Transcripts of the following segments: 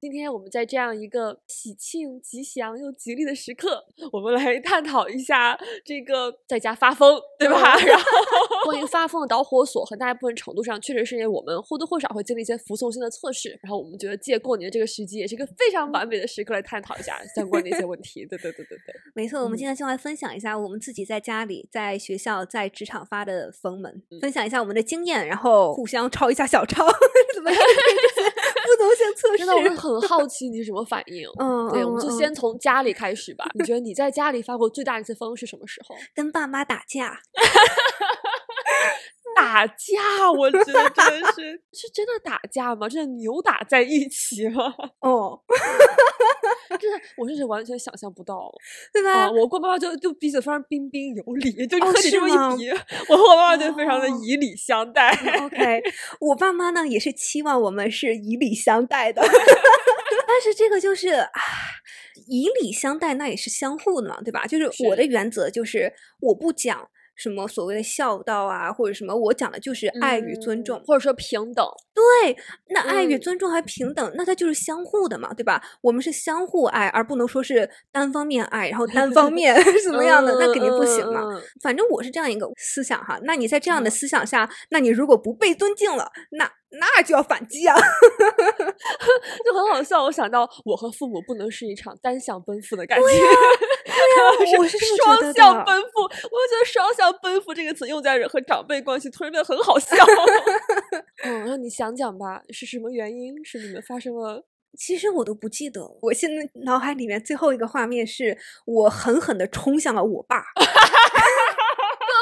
今天我们在这样一个喜庆、吉祥又吉利的时刻，我们来探讨一下这个在家发疯，对吧？然后 关于发疯的导火索，很大一部分程度上确实是因为我们或多或少会经历一些服从性的测试。然后我们觉得借过年这个时机，也是一个非常完美的时刻来探讨一下相关的一些问题。对对对对对，没错。我们今天就来分享一下我们自己在家里、在学校、在职场发的疯们，分享一下我们的经验，然后互相抄一下小抄，怎么样？不能先测试。真的，我很好奇你是什么反应。嗯，对，我们就先从家里开始吧。你觉得你在家里发过最大一次疯是什么时候？跟爸妈打架。打架，我觉得真的是是真的打架吗？真的扭打在一起吗？哦，真的，我是完全想象不到，对吧？我跟我爸爸就就彼此非常彬彬有礼，就和你这么一比，我和我爸爸就非常的以礼相待。OK，我爸妈呢也是期望我们是以礼相待的，但是这个就是啊，以礼相待那也是相互的嘛，对吧？就是我的原则就是我不讲。什么所谓的孝道啊，或者什么？我讲的就是爱与尊重，或者说平等。对，那爱与尊重还平等，那它就是相互的嘛，对吧？我们是相互爱，而不能说是单方面爱，然后单方 面 什么样的，那肯定不行嘛。反正我是这样一个思想哈。那你在这样的思想下，那你如果不被尊敬了，那那就要反击啊，就很好笑。我想到我和父母不能是一场单向奔赴的感觉。我是双向奔赴，我觉得“双向奔赴”这个词用在人和长辈关系，突然变得很好笑。嗯，那你想讲吧，是什么原因？是你们发生了？其实我都不记得。我现在脑海里面最后一个画面是我狠狠的冲向了我爸。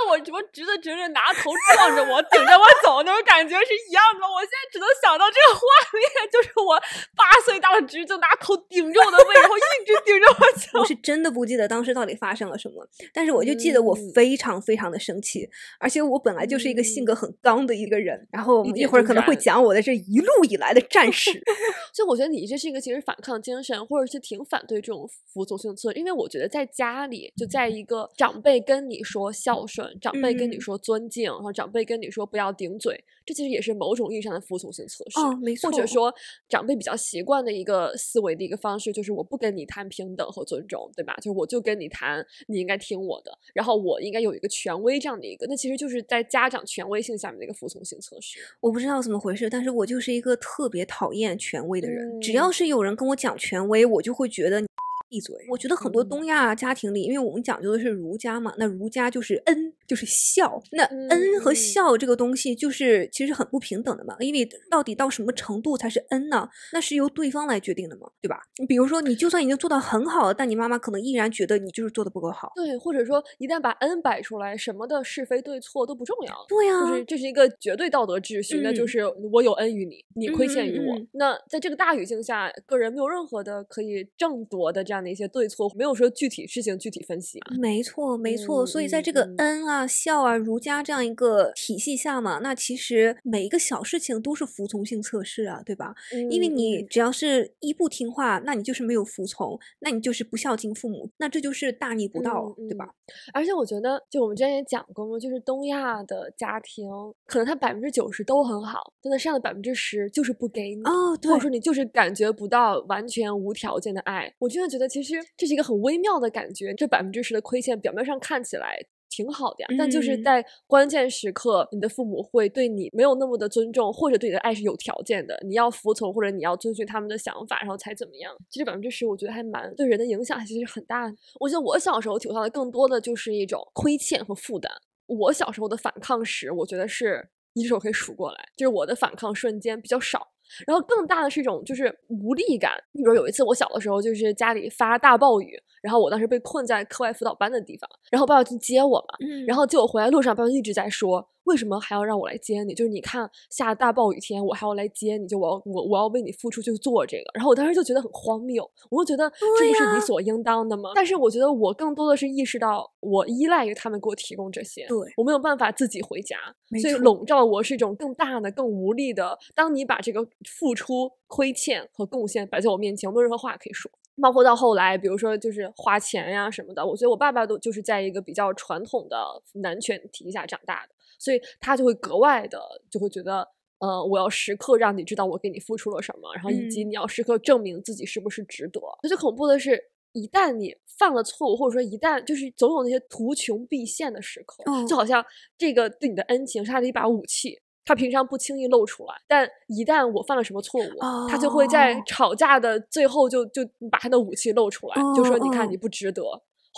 我什么直的直着拿头撞着我，顶着我走那种感觉是一样的。我现在只能想到这个画面，就是我八岁大的侄子拿头顶着我的胃，然后一直顶着我走。我是真的不记得当时到底发生了什么，但是我就记得我非常非常的生气，而且我本来就是一个性格很刚的一个人。然后一会儿可能会讲我的这一路以来的战 史。所以我觉得你这是一个其实反抗精神，或者是挺反对这种服从性测，因为我觉得在家里就在一个长辈跟你说孝顺。长辈跟你说尊敬，然后长辈跟你说不要顶嘴，这其实也是某种意义上的服从性测试。哦，没错。或者说，长辈比较习惯的一个思维的一个方式，就是我不跟你谈平等和尊重，对吧？就我就跟你谈，你应该听我的，然后我应该有一个权威这样的一个，那其实就是在家长权威性下面的一个服从性测试。我不知道怎么回事，但是我就是一个特别讨厌权威的人。只要是有人跟我讲权威，我就会觉得。闭嘴！我觉得很多东亚家庭里，因为我们讲究的是儒家嘛，那儒家就是恩，就是孝。那恩和孝这个东西，就是其实很不平等的嘛。因为到底到什么程度才是恩呢？那是由对方来决定的嘛，对吧？你比如说，你就算已经做到很好了，但你妈妈可能依然觉得你就是做的不够好。对，或者说一旦把恩摆出来，什么的是非对错都不重要。对呀，就是这是一个绝对道德秩序，那就是我有恩于你，你亏欠于我。那在这个大语境下，个人没有任何的可以争夺的这样。的一些对错没有说具体事情具体分析，没错没错。所以在这个恩啊孝啊儒家这样一个体系下嘛，那其实每一个小事情都是服从性测试啊，对吧？因为你只要是一不听话，那你就是没有服从，那你就是不孝敬父母，那这就是大逆不道，对吧？而且我觉得，就我们之前也讲过嘛，就是东亚的家庭，可能他百分之九十都很好，真的剩下的百分之十就是不给你，哦，对或者说你就是感觉不到完全无条件的爱。我真的觉得。其实这是一个很微妙的感觉，这百分之十的亏欠，表面上看起来挺好的呀，但就是在关键时刻，你的父母会对你没有那么的尊重，或者对你的爱是有条件的，你要服从或者你要遵循他们的想法，然后才怎么样。其实百分之十，我觉得还蛮对人的影响，其实很大。我觉得我小时候体会到的更多的就是一种亏欠和负担。我小时候的反抗史，我觉得是一只手可以数过来，就是我的反抗瞬间比较少。然后更大的是一种就是无力感。你比如有一次我小的时候，就是家里发大暴雨，然后我当时被困在课外辅导班的地方，然后爸爸去接我嘛，然后接我回来路上，爸爸一直在说。为什么还要让我来接你？就是你看下大暴雨天，我还要来接你，就我要我我要为你付出去做这个。然后我当时就觉得很荒谬，我就觉得这不是理所应当的吗？但是我觉得我更多的是意识到，我依赖于他们给我提供这些，对我没有办法自己回家，所以笼罩我是一种更大的、更无力的。当你把这个付出、亏欠和贡献摆在我面前，我没有任何话可以说。包括到后来，比如说就是花钱呀什么的，我觉得我爸爸都就是在一个比较传统的男权体系下长大的，所以他就会格外的就会觉得，呃，我要时刻让你知道我给你付出了什么，然后以及你要时刻证明自己是不是值得。最恐怖的是，一旦你犯了错误，或者说一旦就是总有那些图穷匕现的时刻，就好像这个对你的恩情是他的一把武器。他平常不轻易露出来，但一旦我犯了什么错误，他就会在吵架的最后就就把他的武器露出来，就说：“你看你不值得，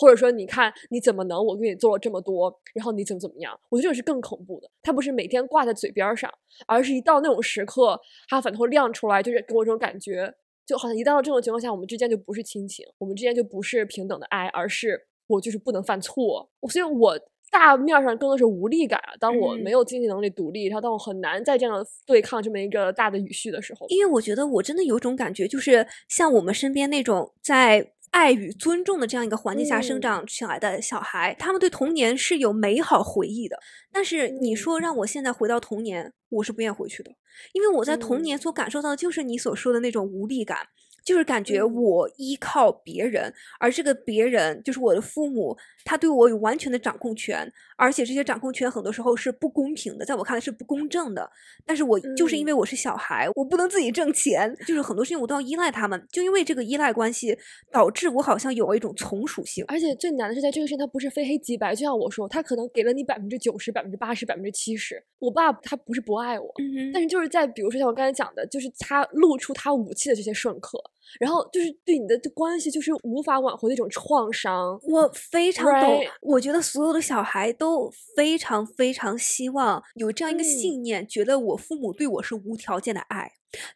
或者说你看你怎么能我给你做了这么多，然后你怎么怎么样？”我觉得这种是更恐怖的。他不是每天挂在嘴边上，而是一到那种时刻，他反头亮出来，就是给我这种感觉，就好像一到这种情况下，我们之间就不是亲情，我们之间就不是平等的爱，而是我就是不能犯错。所以，我。大面上更多是无力感啊！当我没有经济能力独立，然后当我很难再这样对抗这么一个大的语序的时候，因为我觉得我真的有种感觉，就是像我们身边那种在爱与尊重的这样一个环境下生长起来的小孩，他们对童年是有美好回忆的。但是你说让我现在回到童年，我是不愿意回去的，因为我在童年所感受到的就是你所说的那种无力感。就是感觉我依靠别人，而这个别人就是我的父母，他对我有完全的掌控权，而且这些掌控权很多时候是不公平的，在我看来是不公正的。但是我就是因为我是小孩，我不能自己挣钱，就是很多事情我都要依赖他们。就因为这个依赖关系，导致我好像有了一种从属性。而且最难的是，在这个事情它不是非黑即白，就像我说，他可能给了你百分之九十、百分之八十、百分之七十。我爸他不是不爱我，但是就是在比如说像我刚才讲的，就是他露出他武器的这些瞬刻。然后就是对你的关系就是无法挽回的一种创伤，我非常懂。我觉得所有的小孩都非常非常希望有这样一个信念，觉得我父母对我是无条件的爱。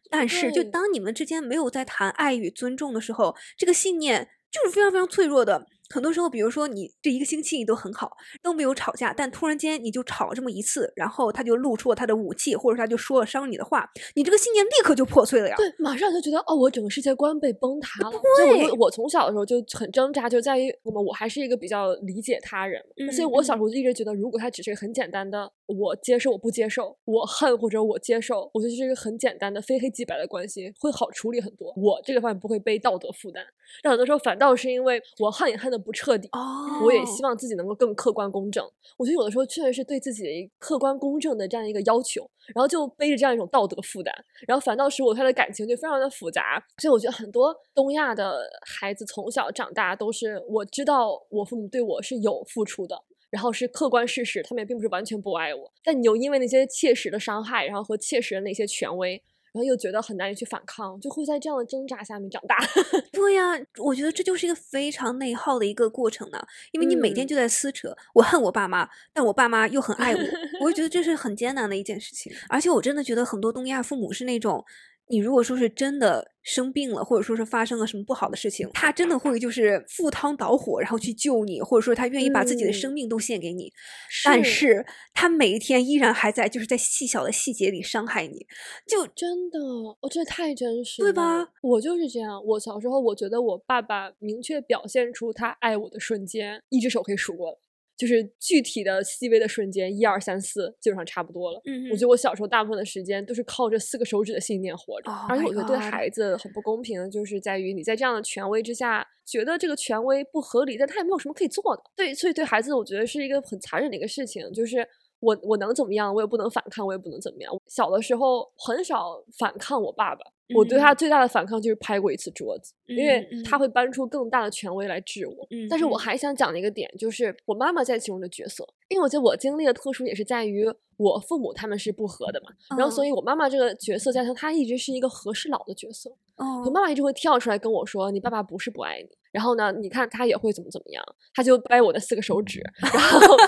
但是，就当你们之间没有在谈爱与尊重的时候，这个信念就是非常非常脆弱的。很多时候，比如说你这一个星期你都很好，都没有吵架，但突然间你就吵了这么一次，然后他就露出了他的武器，或者他就说了伤你的话，你这个信念立刻就破碎了呀。对，马上就觉得哦，我整个世界观被崩塌了。对，我我从小的时候就很挣扎，就在于我们我还是一个比较理解他人，所以我小时候就一直觉得，如果他只是很简单的我接受我不接受，我恨或者我接受，我觉得是一个很简单的非黑即白的关系，会好处理很多。我这个方面不会背道德负担，但很多时候反倒是因为我恨也恨的不彻底。我也希望自己能够更客观公正。我觉得有的时候确实是对自己的一客观公正的这样一个要求，然后就背着这样一种道德负担，然后反倒使我他的感情就非常的复杂。所以我觉得很多东亚的孩子从小长大都是我知道我父母对我是有付出的，然后是客观事实，他们也并不是完全不爱我。但你又因为那些切实的伤害，然后和切实的那些权威。然后又觉得很难以去反抗，就会在这样的挣扎下面长大。对呀，我觉得这就是一个非常内耗的一个过程呢，因为你每天就在撕扯。我恨我爸妈，但我爸妈又很爱我，我就觉得这是很艰难的一件事情。而且我真的觉得很多东亚父母是那种。你如果说是真的生病了，或者说是发生了什么不好的事情，他真的会就是赴汤蹈火，然后去救你，或者说他愿意把自己的生命都献给你。但是他每一天依然还在，就是在细小的细节里伤害你，就真的，我这太真实，对吧？我就是这样。我小时候，我觉得我爸爸明确表现出他爱我的瞬间，一只手可以数过。就是具体的细微的瞬间，一二三四，基本上差不多了。嗯，我觉得我小时候大部分的时间都是靠这四个手指的信念活着。而且我觉得对孩子很不公平的，就是在于你在这样的权威之下，觉得这个权威不合理，但他也没有什么可以做的。对，所以对孩子，我觉得是一个很残忍的一个事情，就是我我能怎么样，我也不能反抗，我也不能怎么样。小的时候很少反抗我爸爸。我对他最大的反抗就是拍过一次桌子，因为他会搬出更大的权威来治我。但是我还想讲的一个点就是我妈妈在其中的角色，因为我觉得我经历的特殊也是在于我父母他们是不和的嘛，然后所以我妈妈这个角色加上她一直是一个和事佬的角色。我妈妈一直会跳出来跟我说：“你爸爸不是不爱你。”然后呢？你看他也会怎么怎么样？他就掰我的四个手指，然后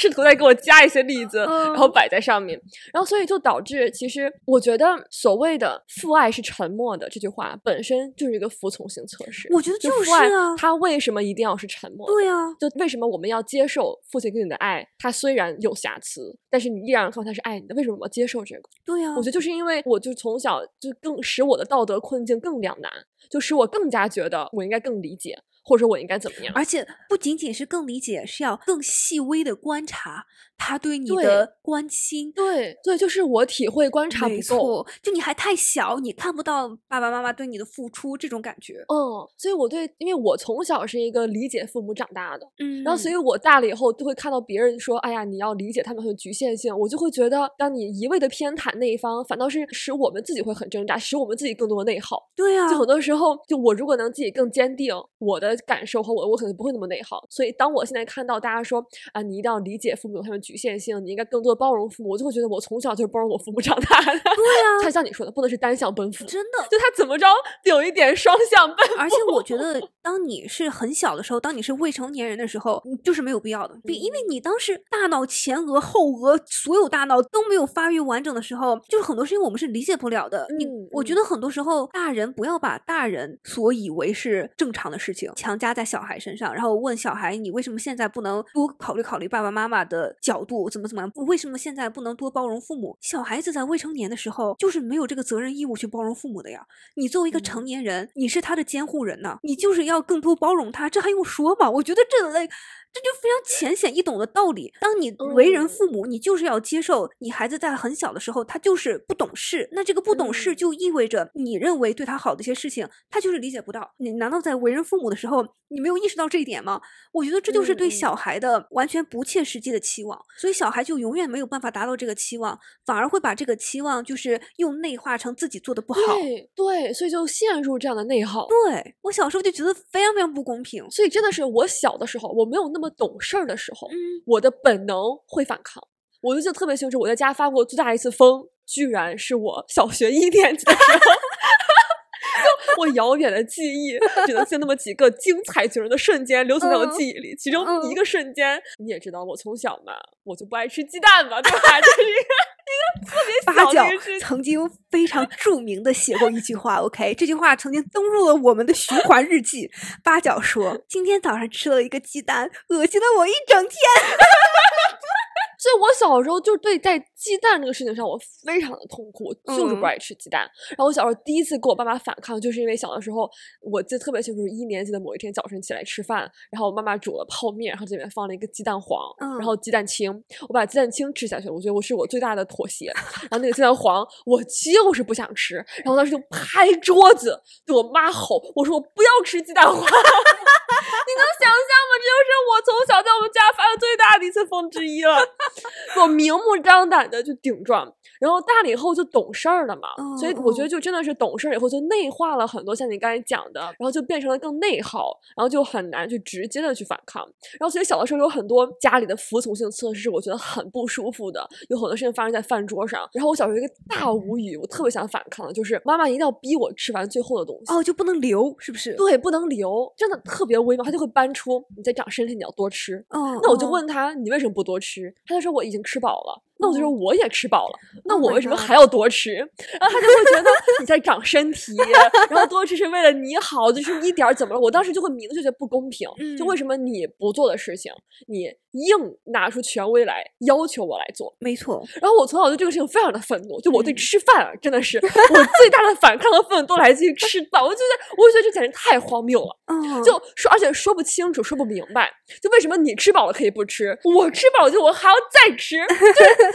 试图再给我加一些例子，然后摆在上面，然后所以就导致，其实我觉得所谓的父爱是沉默的这句话本身就是一个服从性测试。我觉得就是啊，他为什么一定要是沉默？对啊，就为什么我们要接受父亲给你的爱？他虽然有瑕疵，但是你依然说他是爱你的。为什么我要接受这个？对呀，我觉得就是因为我就从小就更使我的道德困境更两难，就使我更加觉得我应该更理解。或者我应该怎么样？而且不仅仅是更理解，是要更细微的观察他对你的关心。对对，就是我体会观察不够，就你还太小，你看不到爸爸妈妈对你的付出这种感觉。嗯，所以我对，因为我从小是一个理解父母长大的，嗯，然后所以我大了以后就会看到别人说，哎呀，你要理解他们很局限性，我就会觉得，当你一味的偏袒那一方，反倒是使我们自己会很挣扎，使我们自己更多的内耗。对呀，就很多时候，就我如果能自己更坚定我的。感受和我，我可能不会那么内耗。所以，当我现在看到大家说啊，你一定要理解父母他们局限性，你应该更多的包容父母，我就会觉得我从小就是包容我父母长大的。对呀，他像你说的，不能是单向奔赴，真的。就他怎么着有一点双向奔赴。而且我觉得，当你是很小的时候，当你是未成年人的时候，你就是没有必要的，因为你当时大脑前额、后额所有大脑都没有发育完整的时候，就是很多事情我们是理解不了的。你，我觉得很多时候大人不要把大人所以为是正常的事情。强加在小孩身上，然后问小孩：“你为什么现在不能多考虑考虑爸爸妈妈的角度？怎么怎么样？为什么现在不能多包容父母？”小孩子在未成年的时候，就是没有这个责任义务去包容父母的呀。你作为一个成年人，你是他的监护人呢，你就是要更多包容他，这还用说吗？我觉得这类。这就非常浅显易懂的道理。当你为人父母，你就是要接受你孩子在很小的时候，他就是不懂事。那这个不懂事就意味着你认为对他好的一些事情，他就是理解不到。你难道在为人父母的时候，你没有意识到这一点吗？我觉得这就是对小孩的完全不切实际的期望。所以小孩就永远没有办法达到这个期望，反而会把这个期望就是又内化成自己做的不好。对对，所以就陷入这样的内耗。对我小时候就觉得非常非常不公平。所以真的是我小的时候，我没有那么。懂事儿的时候，我的本能会反抗。我就记得特别清楚，我在家发过最大一次疯，居然是我小学一年级的时候。就我遥远的记忆，只能记那么几个精彩绝伦的瞬间留存在我记忆里。其中一个瞬间，你也知道，我从小嘛，我就不爱吃鸡蛋嘛，对吧？一个特别八角曾经非常著名的写过一句话，OK，这句话曾经登入了我们的循环日记。八角说：“今天早上吃了一个鸡蛋，恶心了我一整天。”所以，我小时候就对在鸡蛋这个事情上，我非常的痛苦，就是不爱吃鸡蛋。然后，我小时候第一次跟我爸妈反抗，就是因为小的时候，我记得特别清楚，一年级的某一天早晨起来吃饭，然后我妈妈煮了泡面，然后这里面放了一个鸡蛋黄，然后鸡蛋清，我把鸡蛋清吃下去了。我觉得我是我最大的妥协。然后那个鸡蛋黄，我就是不想吃。然后当时就拍桌子，对我妈吼：“我说我不要吃鸡蛋黄。”你能想象吗？这就是我从小在我们家发的最大的一次疯之一了。我明目张胆的就顶撞，然后大了以后就懂事儿了嘛。所以我觉得就真的是懂事儿以后就内化了很多，像你刚才讲的，然后就变成了更内耗，然后就很难去直接的去反抗。然后所以小的时候有很多家里的服从性测试，我觉得很不舒服的，有很多事情发生在饭桌上。然后我小时候一个大无语，我特别想反抗的就是妈妈一定要逼我吃完最后的东西哦，就不能留，是不是？对，不能留，真的特别微妙，他就会搬出你在长身体，你要多吃。哦，那我就问他，你为什么不多吃？他就说我已经吃饱了。那我就说我也吃饱了，那我为什么还要多吃？然后他就会觉得你在长身体，然后多吃是为了你好，就是一点怎么了？我当时就会明确觉得不公平，就为什么你不做的事情，你硬拿出权威来要求我来做？没错。然后我从小对这个事情非常的愤怒，就我对吃饭啊，真的是我最大的反抗和愤怒都来自于吃饭。我就觉得，我就觉得这简直太荒谬了。就说而且说不清楚，说不明白，就为什么你吃饱了可以不吃，我吃饱了就我还要再吃？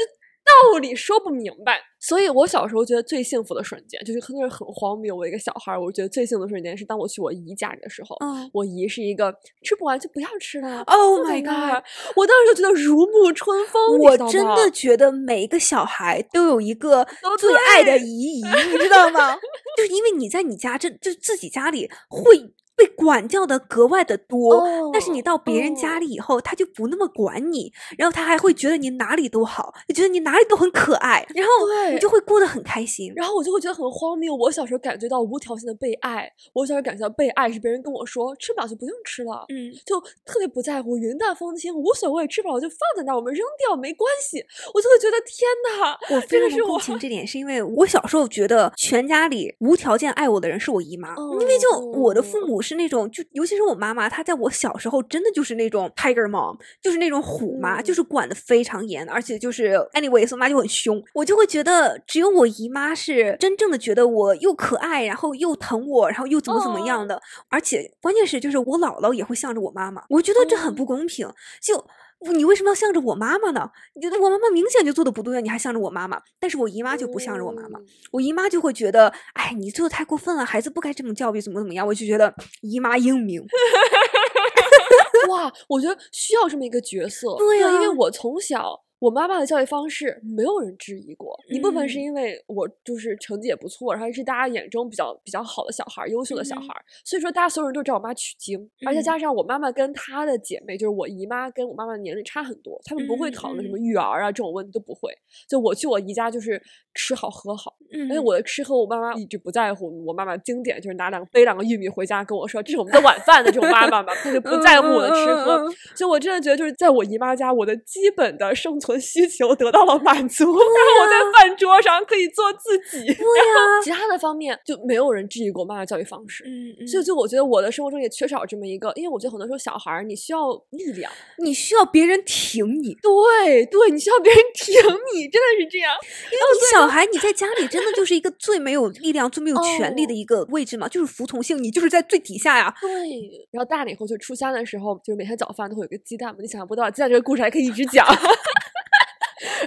道理说不明白，所以我小时候觉得最幸福的瞬间，就是可能是很荒谬。我一个小孩，我觉得最幸福的瞬间是当我去我姨家里的时候。嗯，我姨是一个吃不完就不要吃了。Oh my god！我当时就觉得如沐春风。我真的觉得每一个小孩都有一个最爱的姨姨，你知道吗？就是因为你在你家这就自己家里会。被管教的格外的多。哦但是你到别人家哦里以后，他就不那么管你，然后他还会觉得你哪里都好，就觉得你哪里都很可爱，然后你就会过得很开心。然后我就会觉得很荒谬。我小时候感觉到无条件的被爱，我小时候感觉到被爱是别人跟我说吃不了就不用吃了，嗯，就特别不在乎，云淡风轻，无所谓，吃不了就放在那儿，我们扔掉没关系。我就会觉得天哪，我非常共情这点，是因为我小时候觉得全家里无条件爱我的人是我姨妈，因为就我的父哦母是那种，就尤其是我妈妈，她在我小时候真的就是那种 tiger mom，就是那种虎妈，就是嗯管的非常严，而且就是 anyways，我妈就很凶，我就会觉得只有我姨妈是真正的觉得我又可爱，然后又疼我，然后又怎么怎么样哦。的，而且关键是就是我姥姥也会向着我妈妈，我觉得这很哦。不公平，就。你为什么要向着我妈妈呢？你觉得我妈妈明显就做的不对啊，你还向着我妈妈，但是我姨妈就不向着我妈妈，嗯我姨妈就会觉得，哎，你做的太过分了，孩子不该这么教育，怎么怎么样，我就觉得姨妈英明。哇，我觉得需要这么一个角色。对呀因为我从小。我妈妈的教育方式没有人质疑过，一部分是嗯因为我就是成绩也不错，然后是大家眼中比较比较好的小孩儿，优秀的小嗯孩儿，所以说大家所有人都找我妈取经，而且嗯加上我妈妈跟她的姐妹，就是我姨妈跟我妈妈年龄差很多，她们不会讨论什么嗯育儿啊这种问题都不会。就我去我姨家就是吃好喝好，嗯因为我的吃喝我妈妈一直不在乎，我妈妈经典就是拿两个背两个玉米回家跟我说这是我们的晚饭的这种妈妈嘛，她就不在乎我的吃喝。嗯嗯嗯就我真的觉得就是在我姨妈家，我的基本的生存需求得到了满足，然后我在饭桌上可以做自己，对呀、其他的方面就没有人质疑过妈妈教育方式。嗯嗯，所以，就我觉得我的生活中也缺少这么一个，因为我觉得很多时候小孩儿你需要力量，你需要别人挺你，对对，你需要别人挺你，真的是这样。因为你小孩你在家里真的就是一个 最没有力量、最没有权利的哦一个位置嘛，就是服从性，你就是在最底下呀。对，然后大了以后，就初三的时候，就是每天早饭都会有个鸡蛋嘛，你想象不到，鸡蛋这个故事还可以一直讲。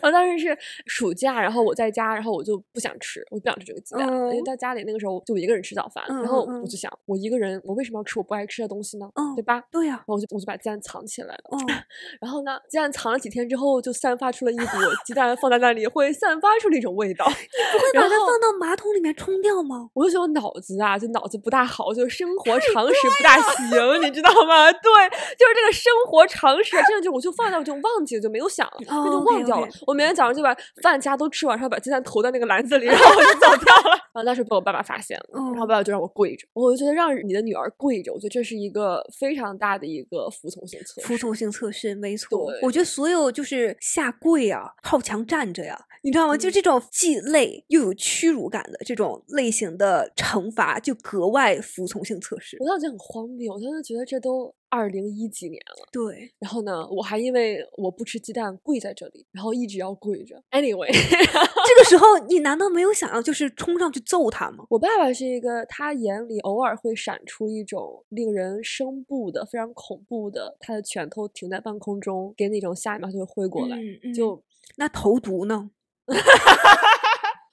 然后当时是暑假，然后我在家，然后我就不想吃，我不想吃这个鸡蛋，因为嗯在家里那个时候就我一个人吃早饭，嗯然后我就想，我一个人，我为什么要吃我不爱吃的东西呢？嗯对吧？对呀、然后我就我就把鸡蛋藏起来了，哦，然后呢，鸡蛋藏了几天之后，就散发出了一股鸡蛋放在那里会散发出的一种味道。你不会把它放到马桶里面冲掉吗？我就觉得我脑子啊，就脑子不大好，就是生活 常识不大行，你知道吗？对，就是这个生活常识，真的就我就放那我就忘记了，就没有想了，那就哦忘掉了。我明天早上就把饭加都吃完，然后把鸡蛋投在那个篮子里，然后我就走掉了。当时被我爸爸发现了，然后爸爸就让我跪着。我就觉得让你的女儿跪着，我觉得这是一个非常大的一个服从性测试。服从性测试，没错。对我觉得所有就是下跪啊、靠墙站着呀，你知道吗？就嗯这种既累又有屈辱感的这种类型的惩罚，就格外服从性测试我。当时就很荒谬，我当时觉得这都二零一几年了。对，然后呢，我还因为我不吃鸡蛋跪在这里，然后一直要跪着。Anyway，这个时候你难道没有想要就是冲上去揍他吗？我爸爸是一个，他眼里偶尔会闪出一种令人生怖的、非常恐怖的，他的拳头停在半空中，给那种下一秒就会挥过来。嗯嗯就那投毒呢？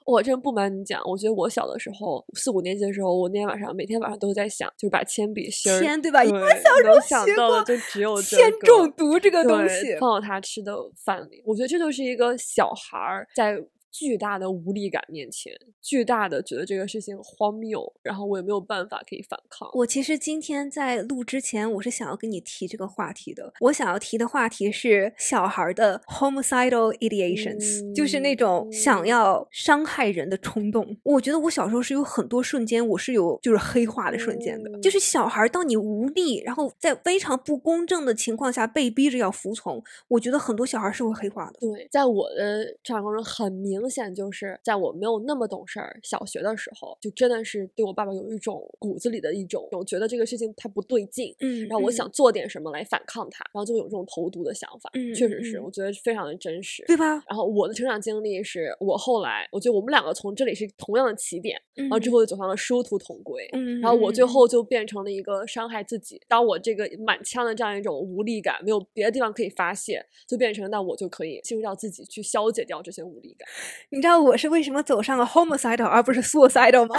我真不瞒你讲，我觉得我小的时候，四五年级的时候，我那天晚上每天晚上都在想，就是把铅笔芯儿，铅对吧能想到的就只有这铅个中毒这个东西，放到他吃的饭里。我觉得这就是一个小孩儿在巨大的无力感面前，巨大的觉得这个事情荒谬，然后我也没有办法可以反抗。我其实今天在录之前，我是想要跟你提这个话题的。我想要提的话题是小孩儿的 homicidal ideations，、就是那种想嗯要伤害人的冲动。我觉得我小时候是有很多瞬间，我是有就是黑化的瞬间的。嗯就是小孩儿当你无力，然后在非常不公正的情况下被逼着要服从，我觉得很多小孩儿是会黑化的。对，在我的成长过程中，很明显就是在我没有那么懂事儿，小学的时候，就真的是对我爸爸有一种骨子里的一种，我觉得这个事情他不对劲，嗯，然后我嗯想做点什么来反抗他，然后就有这种投毒的想法，嗯确实是，嗯我觉得非常的真实。对吧？然后我的成长经历是我后来，我觉得我们两个从这里是同样的起点，然然后之后就走上了殊途同归。嗯，然后我最嗯后就变成了一个伤害自己。当我这个满腔的这样一种无力感，没有别的地方可以发泄，就变成那我就可以进入到自己去消解掉这些无力感。你知道我是为什么走上了 homicidal 而不是 suicidal 吗？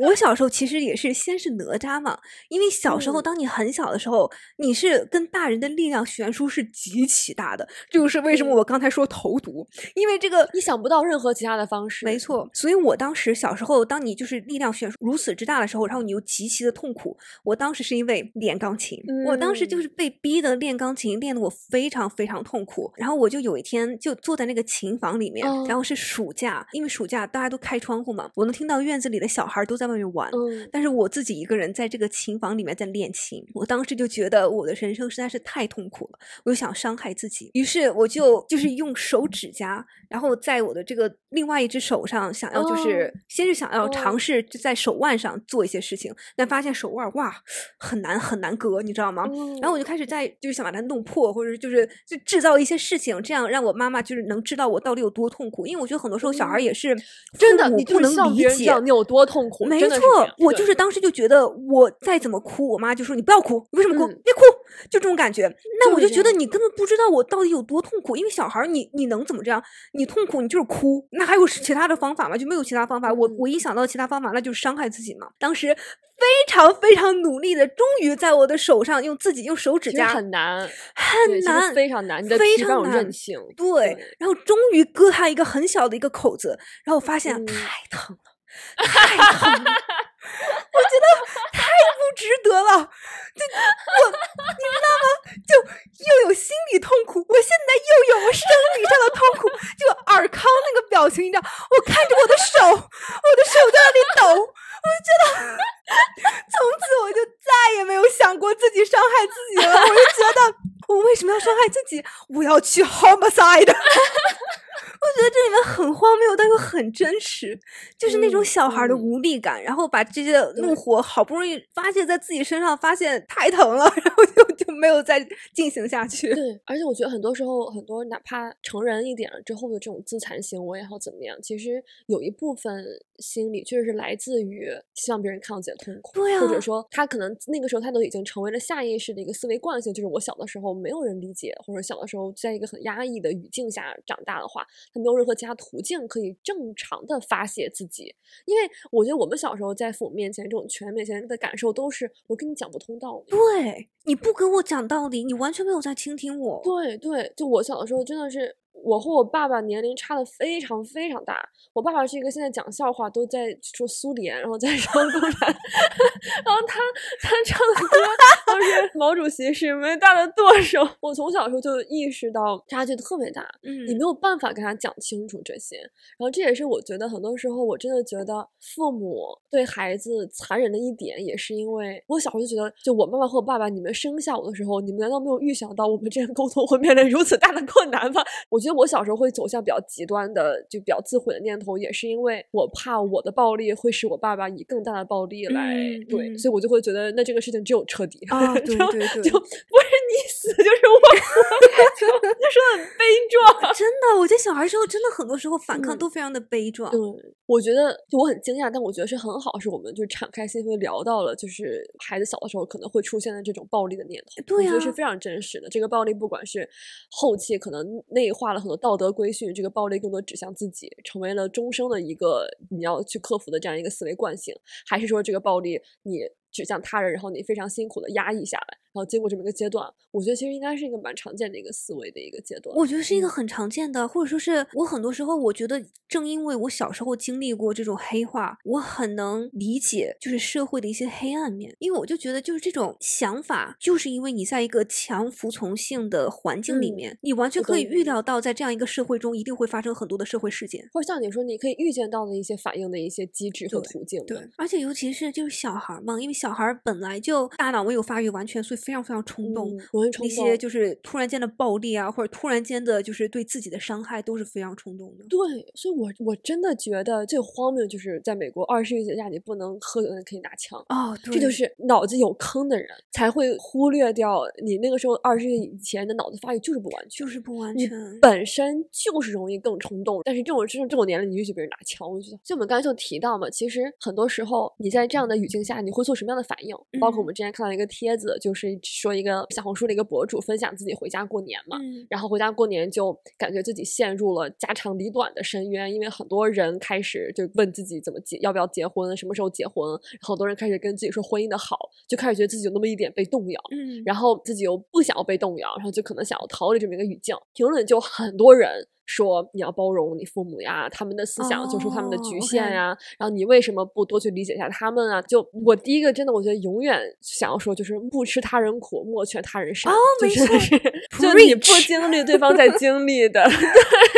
我小时候其实也是先是哪吒嘛，因为小时候当你很小的时候，你是跟大人的力量悬殊是极其大的，这就是为什么我刚才说投毒，因为这个你想不到任何其他的方式。没错，所以我当时小时候，当你就是力量悬殊如此之大的时候，然后你又极其的痛苦。我当时是因为练钢琴，我当时就是被逼的练钢琴，练得我非常非常痛苦。然后我就有一天就坐在那个琴房里面，然后是暑假，因为暑假大家都开窗户嘛，我能听到院子里的小孩都在外面玩，但是我自己一个人在这个琴房里面在练琴。我当时就觉得我的人生实在是太痛苦了，我就想伤害自己，于是我就就是用手指甲，然后在我的这个另外一只手上想要就是先是想要尝试就在手腕上做一些事情，但发现手腕哇很难很难割，你知道吗？然后我就开始在就是想把它弄破，或者就是就制造一些事情，这样让我妈妈就是能知道我到底有多痛苦。因为我觉得很多时候小孩也是真的，你不能理解你有多痛苦。没错，我就是当时就觉得我再怎么哭，我妈就说你不要哭，你为什么哭？别哭，就这种感觉。那我就觉得你根本不知道我到底有多痛苦，因为小孩你你能怎么这样？你痛苦你就是哭，那还有其他的方法吗？就没有其他方法。我我一想到其他方法，那就是伤害自己嘛。当时。非常非常努力的，终于在我的手上用自己用手指甲很难很难非常难，非常难韧性对，然后终于割开一个很小的一个口子，然后我发现太疼了，太疼了，我觉得太不值得了，就我你知道吗？就又有心理痛苦，我现在又有了生理上的痛苦，就尔康那个表情，你知道，我看着我的手，我的手在那里抖。我就觉得，从此我就再也没有想过自己伤害自己了。我就觉得，我为什么要伤害自己？我要去 homicide。我觉得这里面很荒谬，但又很真实，就是那种小孩的无力感，然后把这些怒火好不容易发泄在自己身上，发现太疼了，然后就就没有再进行下去。对，而且我觉得很多时候，很多哪怕成人一点了之后的这种自残行为也好怎么样，其实有一部分心理确实是来自于希望别人看到自己的痛苦，对啊，或者说他可能那个时候他都已经成为了下意识的一个思维惯性，就是我小的时候没有人理解，或者小的时候在一个很压抑的语境下长大的话。他没有任何其他途径可以正常的发泄自己，因为我觉得我们小时候在父母面前这种权威面前的感受都是我跟你讲不通道理，对你不跟我讲道理，你完全没有在倾听我。对对，就我小的时候真的是。我和我爸爸年龄差的非常非常大。我爸爸是一个现在讲笑话都在说苏联，然后在说共产，然后他他唱的歌都是毛主席是伟大的舵手。我从小时候就意识到差距特别大，嗯，你没有办法跟他讲清楚这些。然后这也是我觉得很多时候我真的觉得父母对孩子残忍的一点，也是因为我小时候就觉得，就我妈妈和我爸爸，你们生下我的时候，你们难道没有预想到我们之间沟通会面临如此大的困难吗？我觉得。我小时候会走向比较极端的，就比较自毁的念头，也是因为我怕我的暴力会使我爸爸以更大的暴力来对，所以我就会觉得那这个事情只有彻底啊，对 对对，就不是你死 就是我活，就说很悲壮。真的，我觉得小孩时候真的很多时候反抗都非常的悲壮。对，我觉得就我很惊讶，但我觉得是很好，是我们就敞开心扉聊到了，就是孩子小的时候可能会出现的这种暴力的念头，对呀，我觉得是非常真实的。这个暴力不管是后期可能内化了很多。道德规训，这个暴力更多指向自己，成为了终生的一个你要去克服的这样一个思维惯性，还是说这个暴力你指向他人，然后你非常辛苦的压抑下来？然后经过这么一个阶段，我觉得其实应该是一个蛮常见的一个思维的一个阶段。我觉得是一个很常见的，或者说是我很多时候，我觉得正因为我小时候经历过这种黑化，我很能理解就是社会的一些黑暗面。因为我就觉得就是这种想法，就是因为你在一个强服从性的环境里面，你完全可以预料到，在这样一个社会中一定会发生很多的社会事件，或者像你说，你可以预见到的一些反应的一些机制和途径。对，而且尤其是就是小孩嘛，因为小孩本来就大脑没有发育完全，所以。非常非常冲动，一些就是突然间的暴力啊，或者突然间的，就是对自己的伤害，都是非常冲动的。对，所以我我真的觉得最荒谬就是在美国二十岁以下，你不能喝酒，可以拿枪啊，这就是脑子有坑的人才会忽略掉你那个时候二十岁以前的脑子发育就是不完全，就是不完全，本身就是容易更冲动。但是这种这种这种年龄，你允许别人拿枪，我觉得，就我们刚才就提到嘛，其实很多时候你在这样的语境下，你会做什么样的反应？包括我们之前看到一个帖子，就是。说一个小红书的一个博主分享自己回家过年嘛，嗯然后回家过年就感觉自己陷入了家长里短的深渊，因为很多人开始就问自己怎么结，要不要结婚，什么时候结婚，很多人开始跟自己说婚姻的好，就开始觉得自己有那么一点被动摇。嗯，然后自己又不想要被动摇，然后就可能想要逃离这么一个语境。评论就很多人说你要包容你父母呀，他们的思想就是他们的局哦限呀，然后你为什么不多去理解一下他们啊？就我第一个真的，我觉得永远想要说就是不吃他人苦，莫劝他人善，哦没就真的是 就你不经历，对方在经历的，对。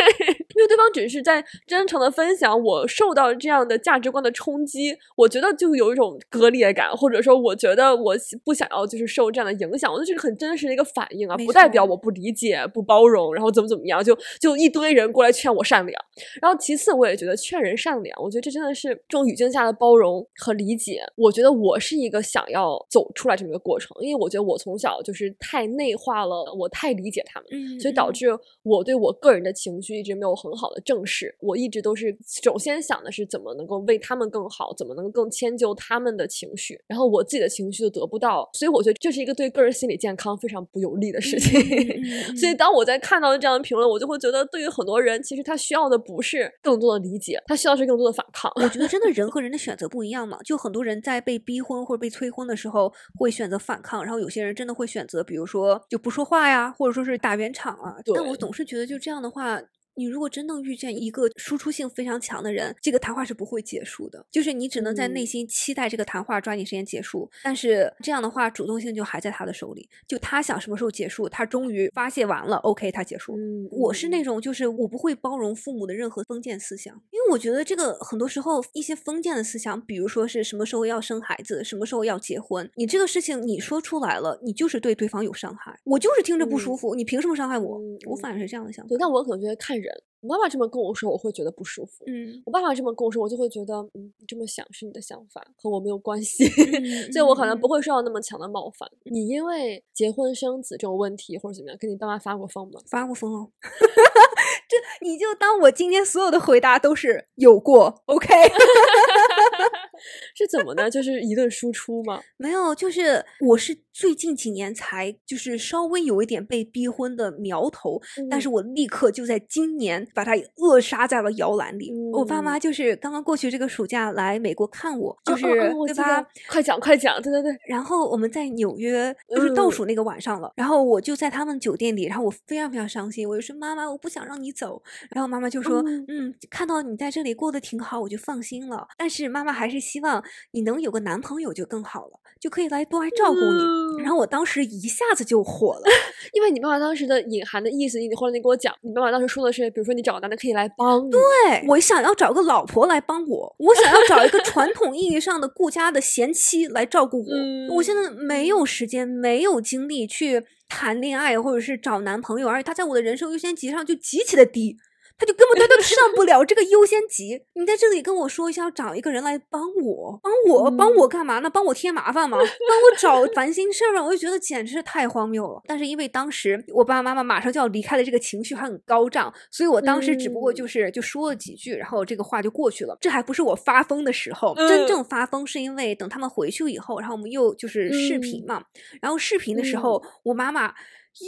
因为对方只是在真诚的分享我受到这样的价值观的冲击，我觉得就有一种割裂感，或者说我觉得我不想要就是受这样的影响，我觉得这是很真实的一个反应啊，不代表我不理解、不包容，然后怎么怎么样，就就一堆人过来劝我善良。然后其次，我也觉得劝人善良，我觉得这真的是这种语境下的包容和理解。我觉得我是一个想要走出来这么一个过程，因为我觉得我从小就是太内化了，我太理解他们，所以导致我对我个人的情绪一直没有很好的正视。我一直都是首先想的是怎么能够为他们更好，怎么能够更迁就他们的情绪，然后我自己的情绪就得不到，所以我觉得这是一个对个人心理健康非常不有利的事情。所以当我在看到这样的评论，我就会觉得，对于很多人，其实他需要的不是更多的理解，他需要是更多的反抗。我觉得真的人 和人的选择不一样嘛，就很多人在被逼婚或者被催婚的时候会选择反抗，然后有些人真的会选择，比如说就不说话呀，或者说是打圆场啊。但我总是觉得就这样的话。你如果真的遇见一个输出性非常强的人，这个谈话是不会结束的。就是你只能在内嗯心期待这个谈话抓紧时间结束，但是这样的话，主动性就还在他的手里。就他想什么时候结束，他终于发泄完了，OK，他结束了。嗯，我是那嗯种，就是我不会包容父母的任何封建思想，因为我觉得这个很多时候一些封建的思想，比如说是什么时候要生孩子，什么时候要结婚，你这个事情你说出来了，你就是对对方有伤害。我就是听着不舒嗯服，你凭什么伤害我？我反而是这样的想法对，。但我可能觉得看人。我妈妈这么跟我说，我会觉得不舒服。嗯，我爸爸这么跟我说，我就会觉得，嗯，你这么想是你的想法，和我没有关系，嗯 所以我可能嗯不会受到那么强的冒犯。你因为结婚生子这种问题或者怎么样，跟你爸妈发过疯吗？发过疯哦。这你就当我今天所有的回答都是有过，OK？是怎么呢？就是一顿输出吗？没有，就是我是最近几年才就是稍微有一点被逼婚的苗头，但嗯是我立刻就在今年把它扼杀在了摇篮里。我爸嗯妈就是刚刚过去这个暑假来美国看我，就是、对吧？快讲快讲，对对对，然后我们在纽约，就是倒嗯数那个晚上了。然后我就在他们酒店里，然后我非常非常伤心，我就说妈妈，我不想让你走。然后妈妈就说，嗯嗯，看到你在这里过得挺好，我就放心了。但是妈妈还是希望你能有个男朋友就更好了，就可以来多来照顾你。然后我当时一下子就火了，因为你爸爸当时的隐含的意思，你后来你给我讲，你爸爸当时说的是，比如说你找个男的可以来帮你，对我想要找个老婆来帮我，我想要找一个传统意义上的顾家的贤妻来照顾我。我现在没有时间，没有精力去谈恋爱或者是找男朋友，而且他在我的人生优先级上就极其的低。他就根本他都上不了这个优先级。你在这里跟我说一下，要找一个人来帮我，帮我，帮我干嘛呢？帮我添麻烦吗？帮我找烦心事儿吗？我就觉得简直是太荒谬了。但是因为当时我爸爸妈妈马上就要离开的这个情绪还很高涨，所以我当时只不过嗯就是就说了几句，然后这个话就过去了。这还不是我发疯的时候，真嗯正发疯是因为等他们回去以后，然后我们又就是视频嗯嘛，然后视频的时嗯候，我妈妈。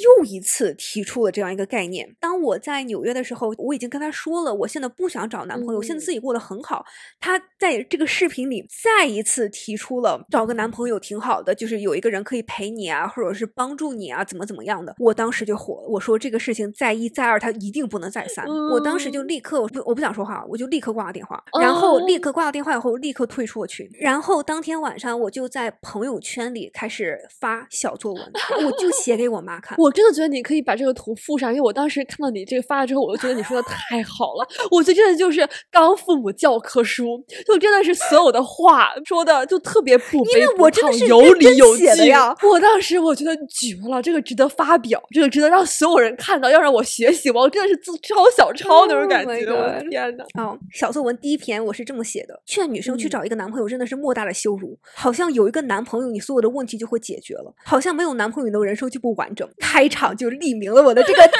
又一次提出了这样一个概念。当我在纽约的时候，我已经跟他说了，我现在不想找男朋友，我现在嗯自己过得很好。他在这个视频里再一次提出了找个男朋友挺好的，就是有一个人可以陪你啊，或者是帮助你啊，怎么怎么样的。我当时就火了，我说这个事情再一再二，他一定不能再三。我当时就嗯立刻，我不我不想说话，我就立刻挂了电话，然后立哦刻挂了电话以后，立刻退出了群。然后当天晚上，我就在朋友圈里开始发小作文，我就写给我妈看。我真的觉得你可以把这个图附上，因为我当时看到你这个发了之后，我就觉得你说的 太好了。我觉得真的就是当父母教科书，就真的是所有的话说的就特别不卑不亢有理有据我当时我觉得绝了，这个值得发表，这个值得让所有人看到，要让我学习。我真的是自抄小抄那种 Oh 感觉，我的 God 天呐。哦，小作文第一篇我是这么写的：劝女生去嗯找一个男朋友真的是莫大的羞辱，好像有一个男朋友，你所有的问题就会解决了；好像没有男朋友，你的人生就不完整。开场就立明了我的这个：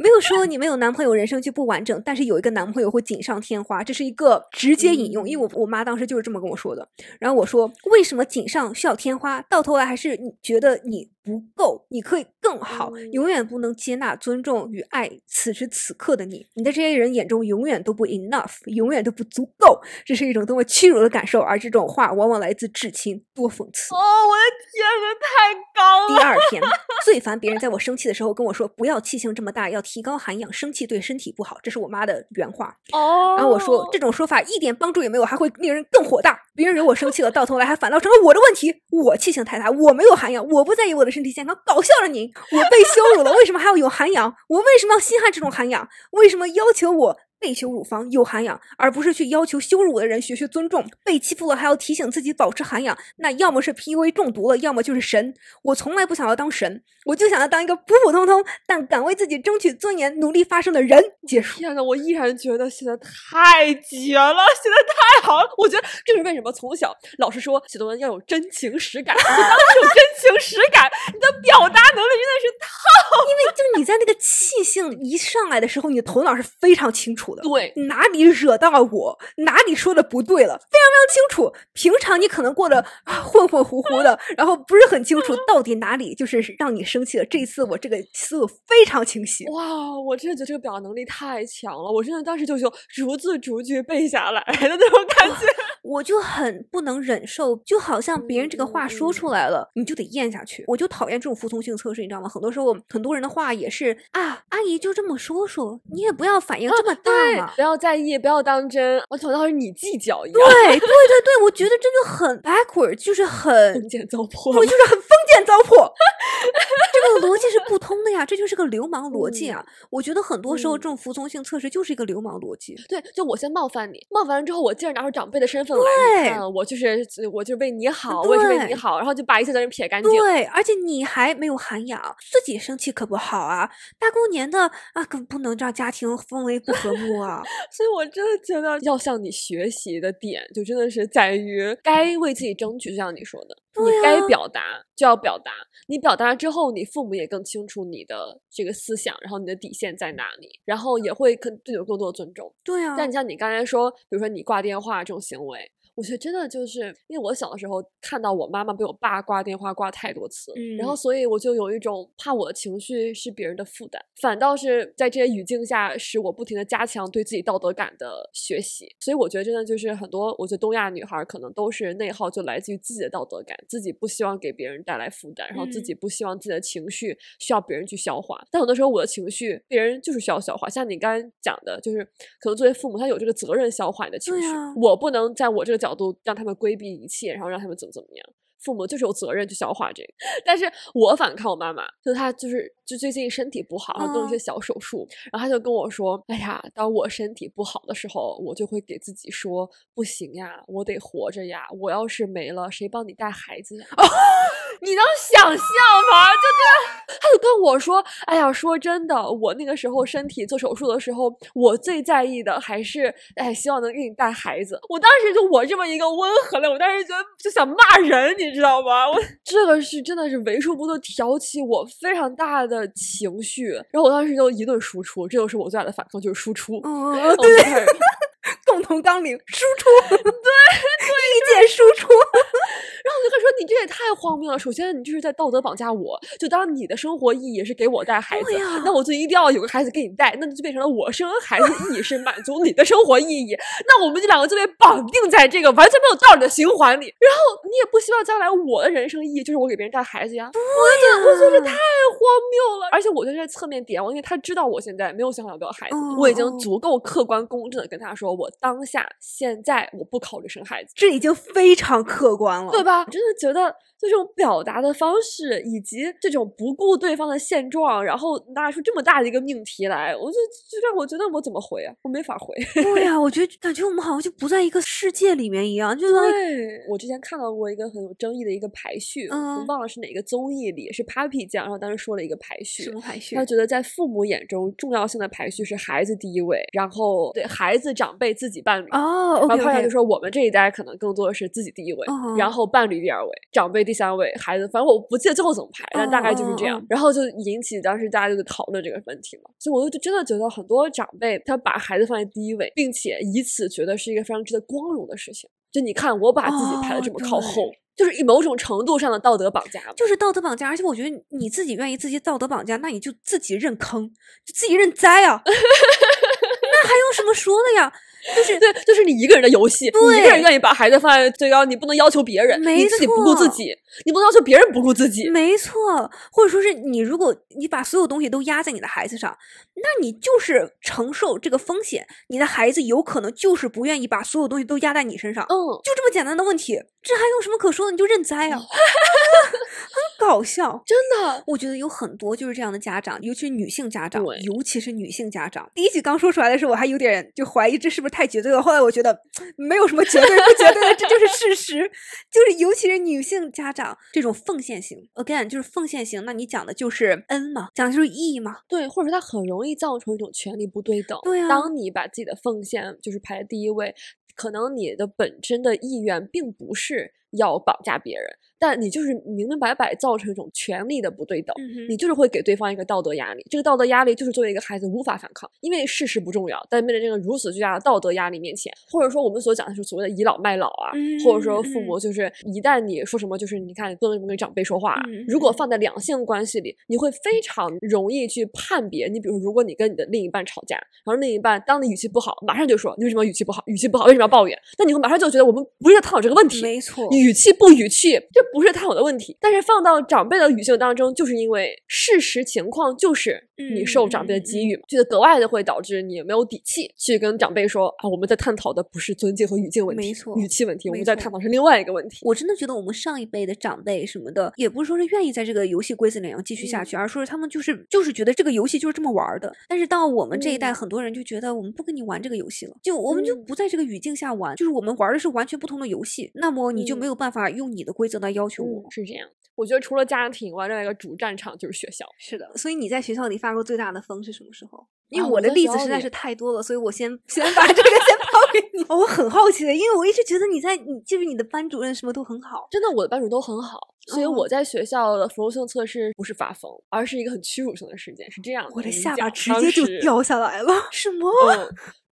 没有说你没有男朋友人生就不完整，但是有一个男朋友会锦上添花，这是一个直接引用，因为我我妈当时就是这么跟我说的。然后我说，为什么锦上需要添花？到头来还是你觉得你。不够，你可以更好，永远不能接纳、尊重与爱此时此刻的你。你在这些人眼中永远都不 enough，永远都不足够。这是一种多么屈辱的感受，而这种话往往来自至亲，多讽刺！哦，我的天呐，太高了！第二天，最烦别人在我生气的时候跟我说：“不要气性这么大，要提高涵养，生气对身体不好。”这是我妈的原话。哦，然后我说这种说法一点帮助也没有，还会令人更火大。别人惹我生气了，到头来还反倒成了我的问题。我气性太大，我没有涵养，我不在意我的身体健康，搞笑了您！我被羞辱了，为什么还要有涵养？我为什么要稀罕这种涵养？为什么要求我？被羞辱方有涵养，而不是去要求羞辱我的人学学尊重。被欺负了还要提醒自己保持涵养，那要么是 PUA 中毒了，要么就是神。我从来不想要当神，我就想要当一个普普通通但敢为自己争取尊严、努力发声的人。结束。天呐，我依然觉得写的太绝了，写的太好了。我觉得这是为什么从小老师说写作文要有真情实感，你当时有真情实感，你的表达能力真的是太 因为就你在那个气性一上来的时候，你的头脑是非常清楚。对，哪里惹到我，哪里说的不对了，非常非常清楚。平常你可能过得混混糊糊的，然后不是很清楚 到底哪里就是让你生气了。这一次我这个思路非常清晰。哇，我真的觉得这个表达能力太强了，我真的当时就就逐字逐句背下来的那种感觉。我就很不能忍受，就好像别人这个话说出来了，你就得咽下去。我就讨厌这种服从性测试，你知道吗？很多时候很多人的话也是啊，阿姨就这么说说，你也不要反应这么大嘛，不要在意，不要当真，我想到是你计较一样。对对对对，我觉得这就很 backward，就是很封建糟粕，对，就是很封建糟粕。这个逻辑是不通的呀，这就是个流氓逻辑啊！我觉得很多时候这种服从性测试就是一个流氓逻辑。对，就我先冒犯你，冒犯完之后，我接着拿出长辈的身份来，嗯，我就是我就为你好，我也是为你好，然后就把一切责任撇干净。对，而且你还没有涵养，自己生气可不好啊！大过年的啊，可不能让家庭氛围不和睦啊！所以我真的觉得要向你学习的点，就真的是在于该为自己争取，就像你说的。你该表达就要表达，你表达之后，你父母也更清楚你的这个思想，然后你的底线在哪里，然后也会更对你有更多的尊重。对啊，但你像你刚才说，比如说你挂电话这种行为。我觉得真的就是，因为我小的时候看到我妈妈被我爸挂电话挂太多次，然后所以我就有一种怕我的情绪是别人的负担，反倒是在这些语境下使我不停的加强对自己道德感的学习。所以我觉得真的就是很多，我觉得东亚女孩可能都是内耗就来自于自己的道德感，自己不希望给别人带来负担，然后自己不希望自己的情绪需要别人去消化。但很多时候我的情绪别人就是需要消化，像你刚才讲的，就是可能作为父母他有这个责任消化你的情绪，我不能在我这个角。角度让他们规避一切，然后让他们怎么怎么样。父母就是有责任去消化这个，但是我反抗我妈妈，就她就是就最近身体不好，然后动一些小手术，然后她就跟我说：“哎呀，当我身体不好的时候，我就会给自己说，不行呀，我得活着呀，我要是没了，谁帮你带孩子呀？” 你能想象吗？就这样，他就跟我说：“哎呀，说真的，我那个时候身体做手术的时候，我最在意的还是哎，希望能给你带孩子。”我当时就我这么一个温和的，我当时觉得就想骂人，你知道吗？我 这个是真的是为数不多挑起我非常大的情绪，然后我当时就一顿输出，这就是我最大的反抗，就是输出。嗯嗯，对，共同纲领，输出，对，意见输出。然后我就说：“你这也太荒谬了！首先，你就是在道德绑架我。就当你的生活意义是给我带孩子，那我就一定要有个孩子给你带，那就变成了我生孩子意义是满足你的生活意义。那我们这两个就被绑定在这个完全没有道理的循环里。然后你也不希望将来我的人生意义就是我给别人带孩子呀？我觉得我觉得太荒谬了。而且我觉得在侧面点我，因为他知道我现在没有想好要孩子，我已经足够客观公正的跟他说，我当下现在我不考虑生孩子，这已经非常客观了，对吧？”我真的觉得就。这种表达的方式，以及这种不顾对方的现状，然后拿出这么大的一个命题来，我就就让我觉得我怎么回啊？我没法回。对呀，我觉得感觉我们好像就不在一个世界里面一样。就对，我之前看到过一个很有争议的一个排序，我忘了是哪个综艺里是 Papi 酱，然后当时说了一个排序，什么排序？他觉得在父母眼中重要性的排序是孩子第一位，然后对孩子、长辈、自己伴侣。哦，然后他就说我们这一代可能更多的是自己第一位，然后伴侣第二位。长辈第三位，孩子，反正我不记得最后怎么排，但大概就是这样。然后就引起当时大家就在讨论这个问题嘛。所以我就真的觉得很多长辈他把孩子放在第一位，并且以此觉得是一个非常值得光荣的事情。就你看，我把自己排的这么靠后。就是以某种程度上的道德绑架，就是道德绑架，而且我觉得你自己愿意自己道德绑架，那你就自己认坑，就自己认栽啊，那还有什么说的呀？就是对，就是你一个人的游戏，你一个人愿意把孩子放在最高，你不能要求别人，你自己不顾自己，你不能要求别人不顾自己，没错。或者说是你，如果你把所有东西都压在你的孩子上，那你就是承受这个风险，你的孩子有可能就是不愿意把所有东西都压在你身上，嗯，就这么简单的问题，这还有什么可说的？你就认栽啊，很搞笑，真的。我觉得有很多就是这样的家长，尤其是女性家长，尤其是女性家长。第一集刚说出来的时候，我还有点就怀疑这是不是。太绝对了，后来我觉得没有什么绝对不绝对的，这就是事实。就是尤其是女性家长这种奉献型，again 就是奉献型，那你讲的就是恩嘛，讲的就是义嘛，对，或者说它很容易造成一种权力不对等。对啊，当你把自己的奉献就是排在第一位，可能你的本真的意愿并不是要绑架别人。但你就是明明白白造成一种权力的不对等，你就是会给对方一个道德压力。这个道德压力就是作为一个孩子无法反抗，因为事实不重要，但面对这个如此巨大的道德压力面前，或者说我们所讲的是所谓的倚老卖老啊，或者说父母就是一旦你说什么，就是你看不能这么跟长辈说话。如果放在两性关系里，你会非常容易去判别。你比如说，如果你跟你的另一半吵架，然后另一半当你语气不好，马上就说你为什么语气不好？语气不好为什么要抱怨？那你会马上就觉得我们不是在探讨这个问题，没错，语气不语气就。不是他我的问题，但是放到长辈的语境当中，就是因为事实情况就是你受长辈的给予嘛，觉得格外的会导致你没有底气去跟长辈说啊，我们在探讨的不是尊敬和语境问题，没错，语气问题，我们在探讨是另外一个问题。我真的觉得我们上一辈的长辈什么的，也不是说是愿意在这个游戏规则里面继续下去，而说是他们就是就是觉得这个游戏就是这么玩的。但是到我们这一代，很多人就觉得我们不跟你玩这个游戏了，就我们就不在这个语境下玩，就是我们玩的是完全不同的游戏，那么你就没有办法用你的规则来要求我，是这样。我觉得除了家庭以外，另外一个主战场就是学校。是的，所以你在学校里发过最大的疯是什么时候？因为我的例子实在是太多了，所以我先 先把这个先抛给你。我很好奇的，因为我一直觉得你在你就是你的班主任什么都很好，真的，我的班主任都很好。所以我在学校的服务性测试不是发疯，而是一个很屈辱性的事件，是这样的。我的下巴直接就掉下来了，什么？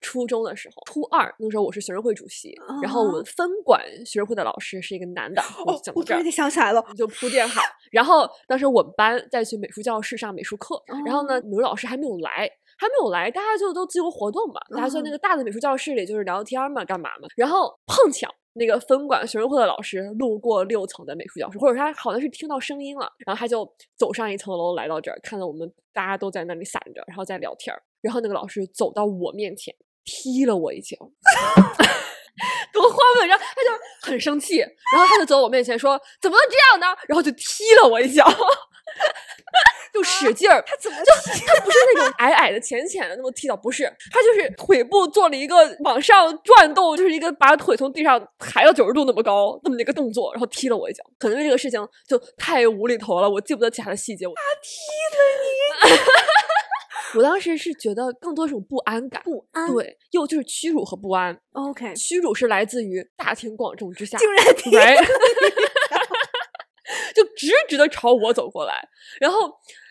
初中的时候，初二那个时候我是学生会主席，然后我们分管学生会的老师是一个男的。哦，我突然间想起来了，就铺垫好。然后当时我们班在去美术教室上美术课，然后呢，美术老师还没有来，还没有来，大家就都自由活动嘛，大家在那个大的美术教室里就是聊天嘛，干嘛嘛。然后碰巧那个分管学生会的老师路过六层的美术教室，或者他好像是听到声音了，然后他就走上一层楼来到这儿，看到我们大家都在那里散着，然后在聊天然后那个老师走到我面前。踢了我一脚，多荒谬！然后他就很生气，然后他就走我面前说：“怎么能这样呢？”然后就踢了我一脚，就使劲儿。他怎么就他不是那种矮矮的、浅浅的那么踢到，不是，他就是腿部做了一个往上转动，就是一个把腿从地上抬到九十度那么高那么一个动作，然后踢了我一脚。可能因为这个事情就太无厘头了，我记不得其他的细节。他踢了你。我当时是觉得更多是种不安感，不安，对，又就是屈辱和不安。OK，屈辱是来自于大庭广众之下，竟然踢，就直直的朝我走过来，然后，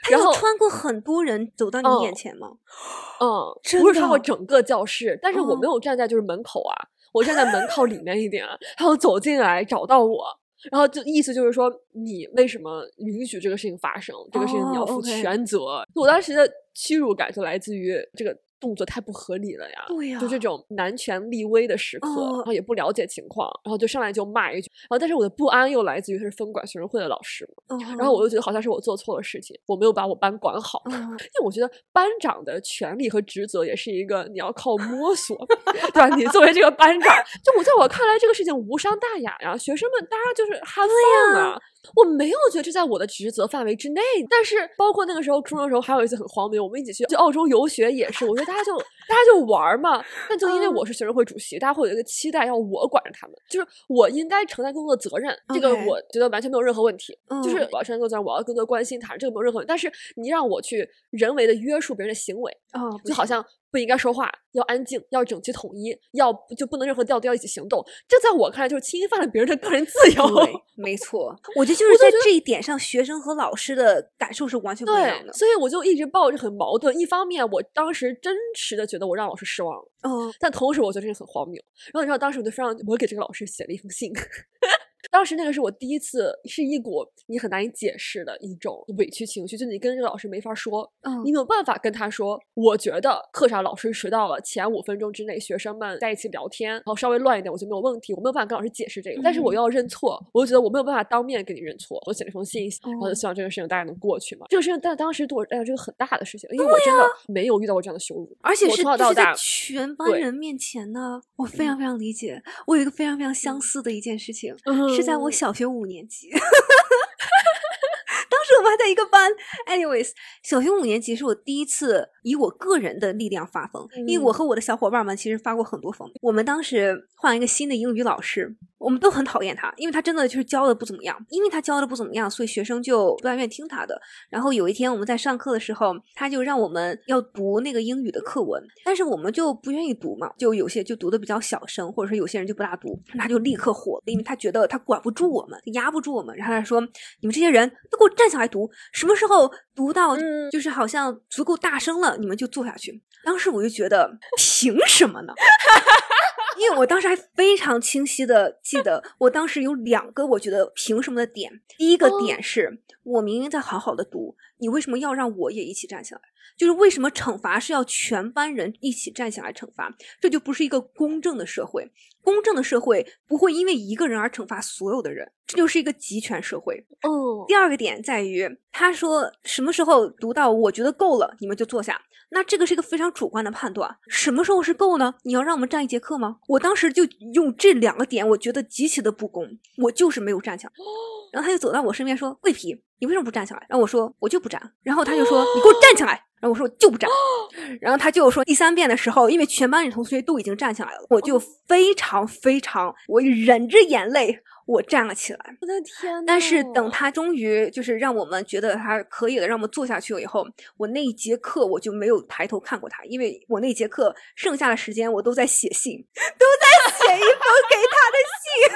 然后穿过很多人走到你眼前吗？嗯，不是穿过整个教室，但是我没有站在就是门口啊，我站在门靠里面一点，然后走进来找到我。然后就意思就是说，你为什么允许这个事情发生？这个事情你要负全责。我当时的屈辱感就来自于这个。动作太不合理了呀！对呀，就这种男权立威的时刻，然后也不了解情况，然后就上来就骂一句，然后但是我的不安又来自于他是分管学生会的老师嘛，然后我又觉得好像是我做错了事情，我没有把我班管好，因为我觉得班长的权利和职责也是一个你要靠摸索，对吧？你作为这个班长，就我在我看来这个事情无伤大雅呀，学生们大家就是 have fun 啊。我没有觉得这在我的职责范围之内，但是包括那个时候初中的时候，还有一次很荒谬，我们一起去去澳洲游学也是，我觉得大家就大家就玩嘛，但就因为我是学生会主席，大家会有一个期待，要我管着他们，就是我应该承担更多的责任，这个我觉得完全没有任何问题，就是我要承担更多责任，我要更多关心他，这个没有任何问题，但是你让我去人为的约束别人的行为，哦，就好像。不应该说话，要安静，要整齐统一，要就不能任何调都要一起行动。这在我看来就是侵犯了别人的个人自由。对，没错，我觉得就是在这一点上，学生和老师的感受是完全不一样的。所以我就一直抱着很矛盾，一方面我当时真实的觉得我让老师失望了，嗯，但同时我觉得这是很荒谬。然后你知道当时我就非常，我给这个老师写了一封信。当时那个是我第一次，是一股你很难以解释的一种委屈情绪，就你跟这个老师没法说，嗯，你没有办法跟他说，我觉得课上老师迟到了，前五分钟之内学生们在一起聊天，然后稍微乱一点，我就没有问题，我没有办法跟老师解释这个，但是我又要认错，我就觉得我没有办法当面跟你认错，我写了一封信，然后就希望这个事情大家能过去嘛。这个事情但当时对我来讲是个很大的事情，因为我真的没有遇到过这样的羞辱，而且是就是在全班人面前呢，我非常非常理解。我有一个非常非常相似的一件事情，是在我小学五年级。当时我们还在一个班。Anyways，小学五年级是我第一次以我个人的力量发疯，因为我和我的小伙伴们其实发过很多疯。我们当时换一个新的英语老师，我们都很讨厌他，因为他真的就是教的不怎么样。因为他教的不怎么样，所以学生就不大愿意听他的。然后有一天我们在上课的时候，他就让我们要读那个英语的课文，但是我们就不愿意读嘛，就有些就读的比较小声，或者说有些人就不大读，他就立刻火，因为他觉得他管不住我们，压不住我们，然后他说：“你们这些人都给我站起来读，什么时候读到就是好像足够大声了，你们就坐下去。”当时我就觉得，凭什么呢？因为我当时还非常清晰的记得，我当时有两个我觉得凭什么的点。第一个点是我明明在好好的读，你为什么要让我也一起站起来？就是为什么惩罚是要全班人一起站起来惩罚？这就不是一个公正的社会。公正的社会不会因为一个人而惩罚所有的人，这就是一个集权社会。哦。第二个点在于，他说什么时候读到我觉得够了，你们就坐下。那这个是一个非常主观的判断，什么时候是够呢？你要让我们站一节课吗？我当时就用这两个点，我觉得极其的不公，我就是没有站起来。然后他就走到我身边说：“桂皮，你为什么不站起来？”然后我说：“我就不站。”然后他就说：“你给我站起来！”然后我说：“我就不站。”然后他就说：“第三遍的时候，因为全班的同学都已经站起来了，我就非常非常，我忍着眼泪。”我站了起来，我的天！但是等他终于就是让我们觉得他可以了，让我们坐下去了以后，我那一节课我就没有抬头看过他，因为我那节课剩下的时间我都在写信，都在写一封给他的信。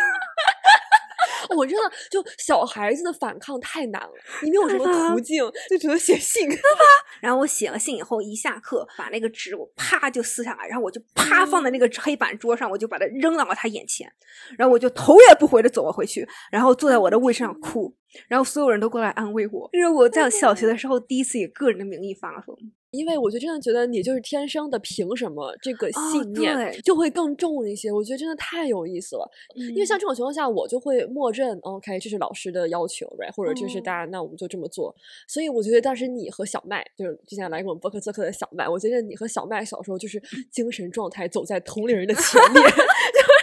我真的就小孩子的反抗太难了，你没有什么途径，就只能写信？然后我写了信以后，一下课把那个纸我啪就撕下来，然后我就啪放在那个黑板桌上，我就把它扔到了他眼前，然后我就头也不回的走了回去，然后坐在我的位置上哭，然后所有人都过来安慰我，这是我在小学的时候第一次以个人的名义发疯。因为我就真的觉得你就是天生的，凭什么这个信念就会更重一些？我觉得真的太有意思了。因为像这种情况下，我就会默认，OK，这是老师的要求，right？或者这是大家，那我们就这么做。所以我觉得当时你和小麦，就是之前来过我们播客做客的小麦，我觉得你和小麦小时候就是精神状态走在同龄人的前面。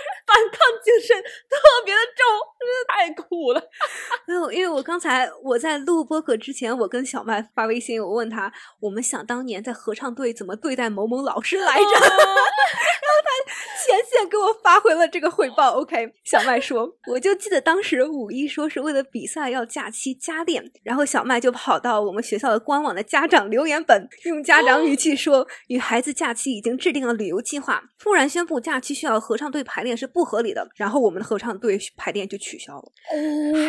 反抗精神特别的重，真的太苦了。没有，因为我刚才我在录播客之前，我跟小麦发微信，我问他，我们想当年在合唱队怎么对待某某老师来着？然后他前线给我发回了这个汇报。OK，小麦说，我就记得当时五一说是为了比赛要假期加练，然后小麦就跑到我们学校的官网的家长留言本，用家长语气说，与孩子假期已经制定了旅游计划，突然宣布假期需要合唱队排练是不。合理的，然后我们的合唱队排练就取消了。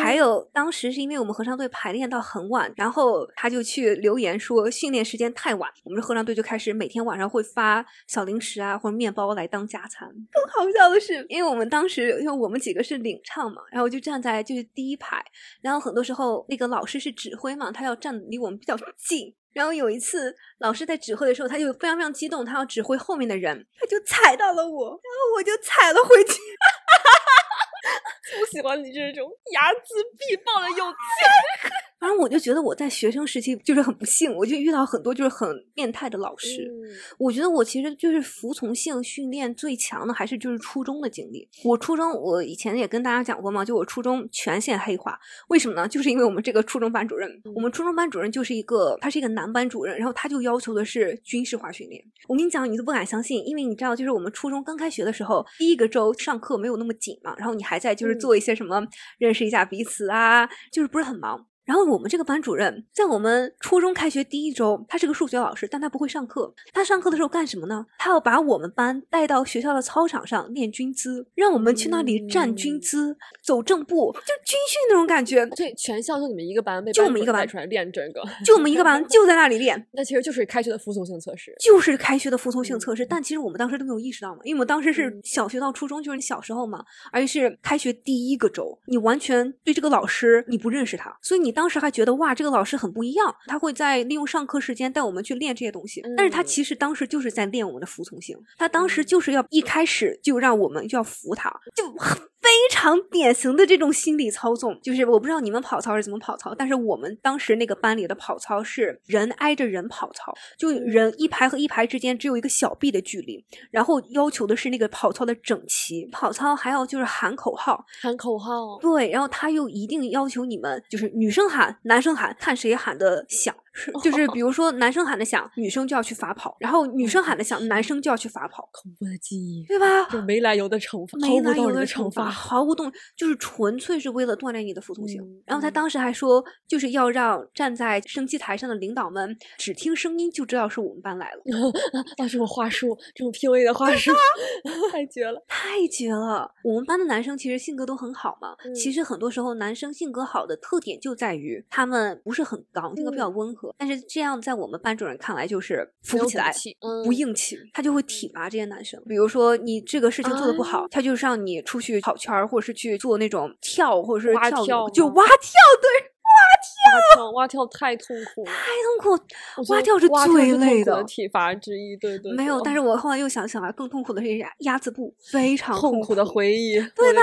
还有当时是因为我们合唱队排练到很晚，然后他就去留言说训练时间太晚，我们的合唱队就开始每天晚上会发小零食啊或者面包来当加餐。更好笑的是，因为我们当时因为我们几个是领唱嘛，然后就站在就是第一排，然后很多时候那个老师是指挥嘛，他要站离我们比较近。然后有一次，老师在指挥的时候，他就非常非常激动，他要指挥后面的人，他就踩到了我，然后我就踩了回去。不喜欢你这种睚眦必报的有钱。反正我就觉得我在学生时期就是很不幸，我就遇到很多就是很变态的老师。我觉得我其实就是服从性训练最强的，还是就是初中的经历。我初中我以前也跟大家讲过嘛，就我初中全线黑化，为什么呢？就是因为我们这个初中班主任，我们初中班主任就是一个他是一个男班主任，然后他就要求的是军事化训练。我跟你讲，你都不敢相信，因为你知道，就是我们初中刚开学的时候，第一个周上课没有那么紧嘛，然后你还在就是做一些什么认识一下彼此啊，就是不是很忙。然后我们这个班主任在我们初中开学第一周，他是个数学老师，但他不会上课。他上课的时候干什么呢？他要把我们班带到学校的操场上练军姿，让我们去那里站军姿、走正步，就军训那种感觉。对，全校就你们一个班被就我们一个班出来练这个，就我们一个班 就在那里练。那其实就是开学的服从性测试，就是开学的服从性测试。但其实我们当时都没有意识到嘛，因为我们当时是小学到初中，就是你小时候嘛，而且是开学第一个周，你完全对这个老师你不认识他，所以你当时还觉得哇，这个老师很不一样，他会在利用上课时间带我们去练这些东西。但是他其实当时就是在练我们的服从性，他当时就是要一开始就让我们就要服他，就。非常典型的这种心理操纵，就是我不知道你们跑操是怎么跑操，但是我们当时那个班里的跑操是人挨着人跑操，就人一排和一排之间只有一个小臂的距离，然后要求的是那个跑操的整齐。跑操还要就是喊口号，喊口号，对，然后他又一定要求你们就是女生喊，男生喊，看谁喊的响。就是比如说，男生喊的响，女生就要去罚跑；然后女生喊的响，男生就要去罚跑。恐怖的记忆，对吧？就没来由的惩罚，没来由的惩罚，毫无动，就是纯粹是为了锻炼你的服从性。然后他当时还说，就是要让站在升旗台上的领导们只听声音就知道是我们班来了。啊，这种话术，这种 P u a 的话术，太绝了，太绝了！我们班的男生其实性格都很好嘛。其实很多时候，男生性格好的特点就在于他们不是很刚，性格比较温和。但是这样在我们班主任看来就是扶不起来，不硬气，他就会体罚这些男生。比如说你这个事情做的不好，他就让你出去跑圈儿，或者是去做那种跳，或者是蛙跳，就蛙跳，对。蛙跳，蛙跳太痛苦，了，太痛苦。蛙跳是最累的体罚之一，对对。没有，但是我后来又想想啊，更痛苦的是鸭鸭子步，非常痛苦的回忆，对吧？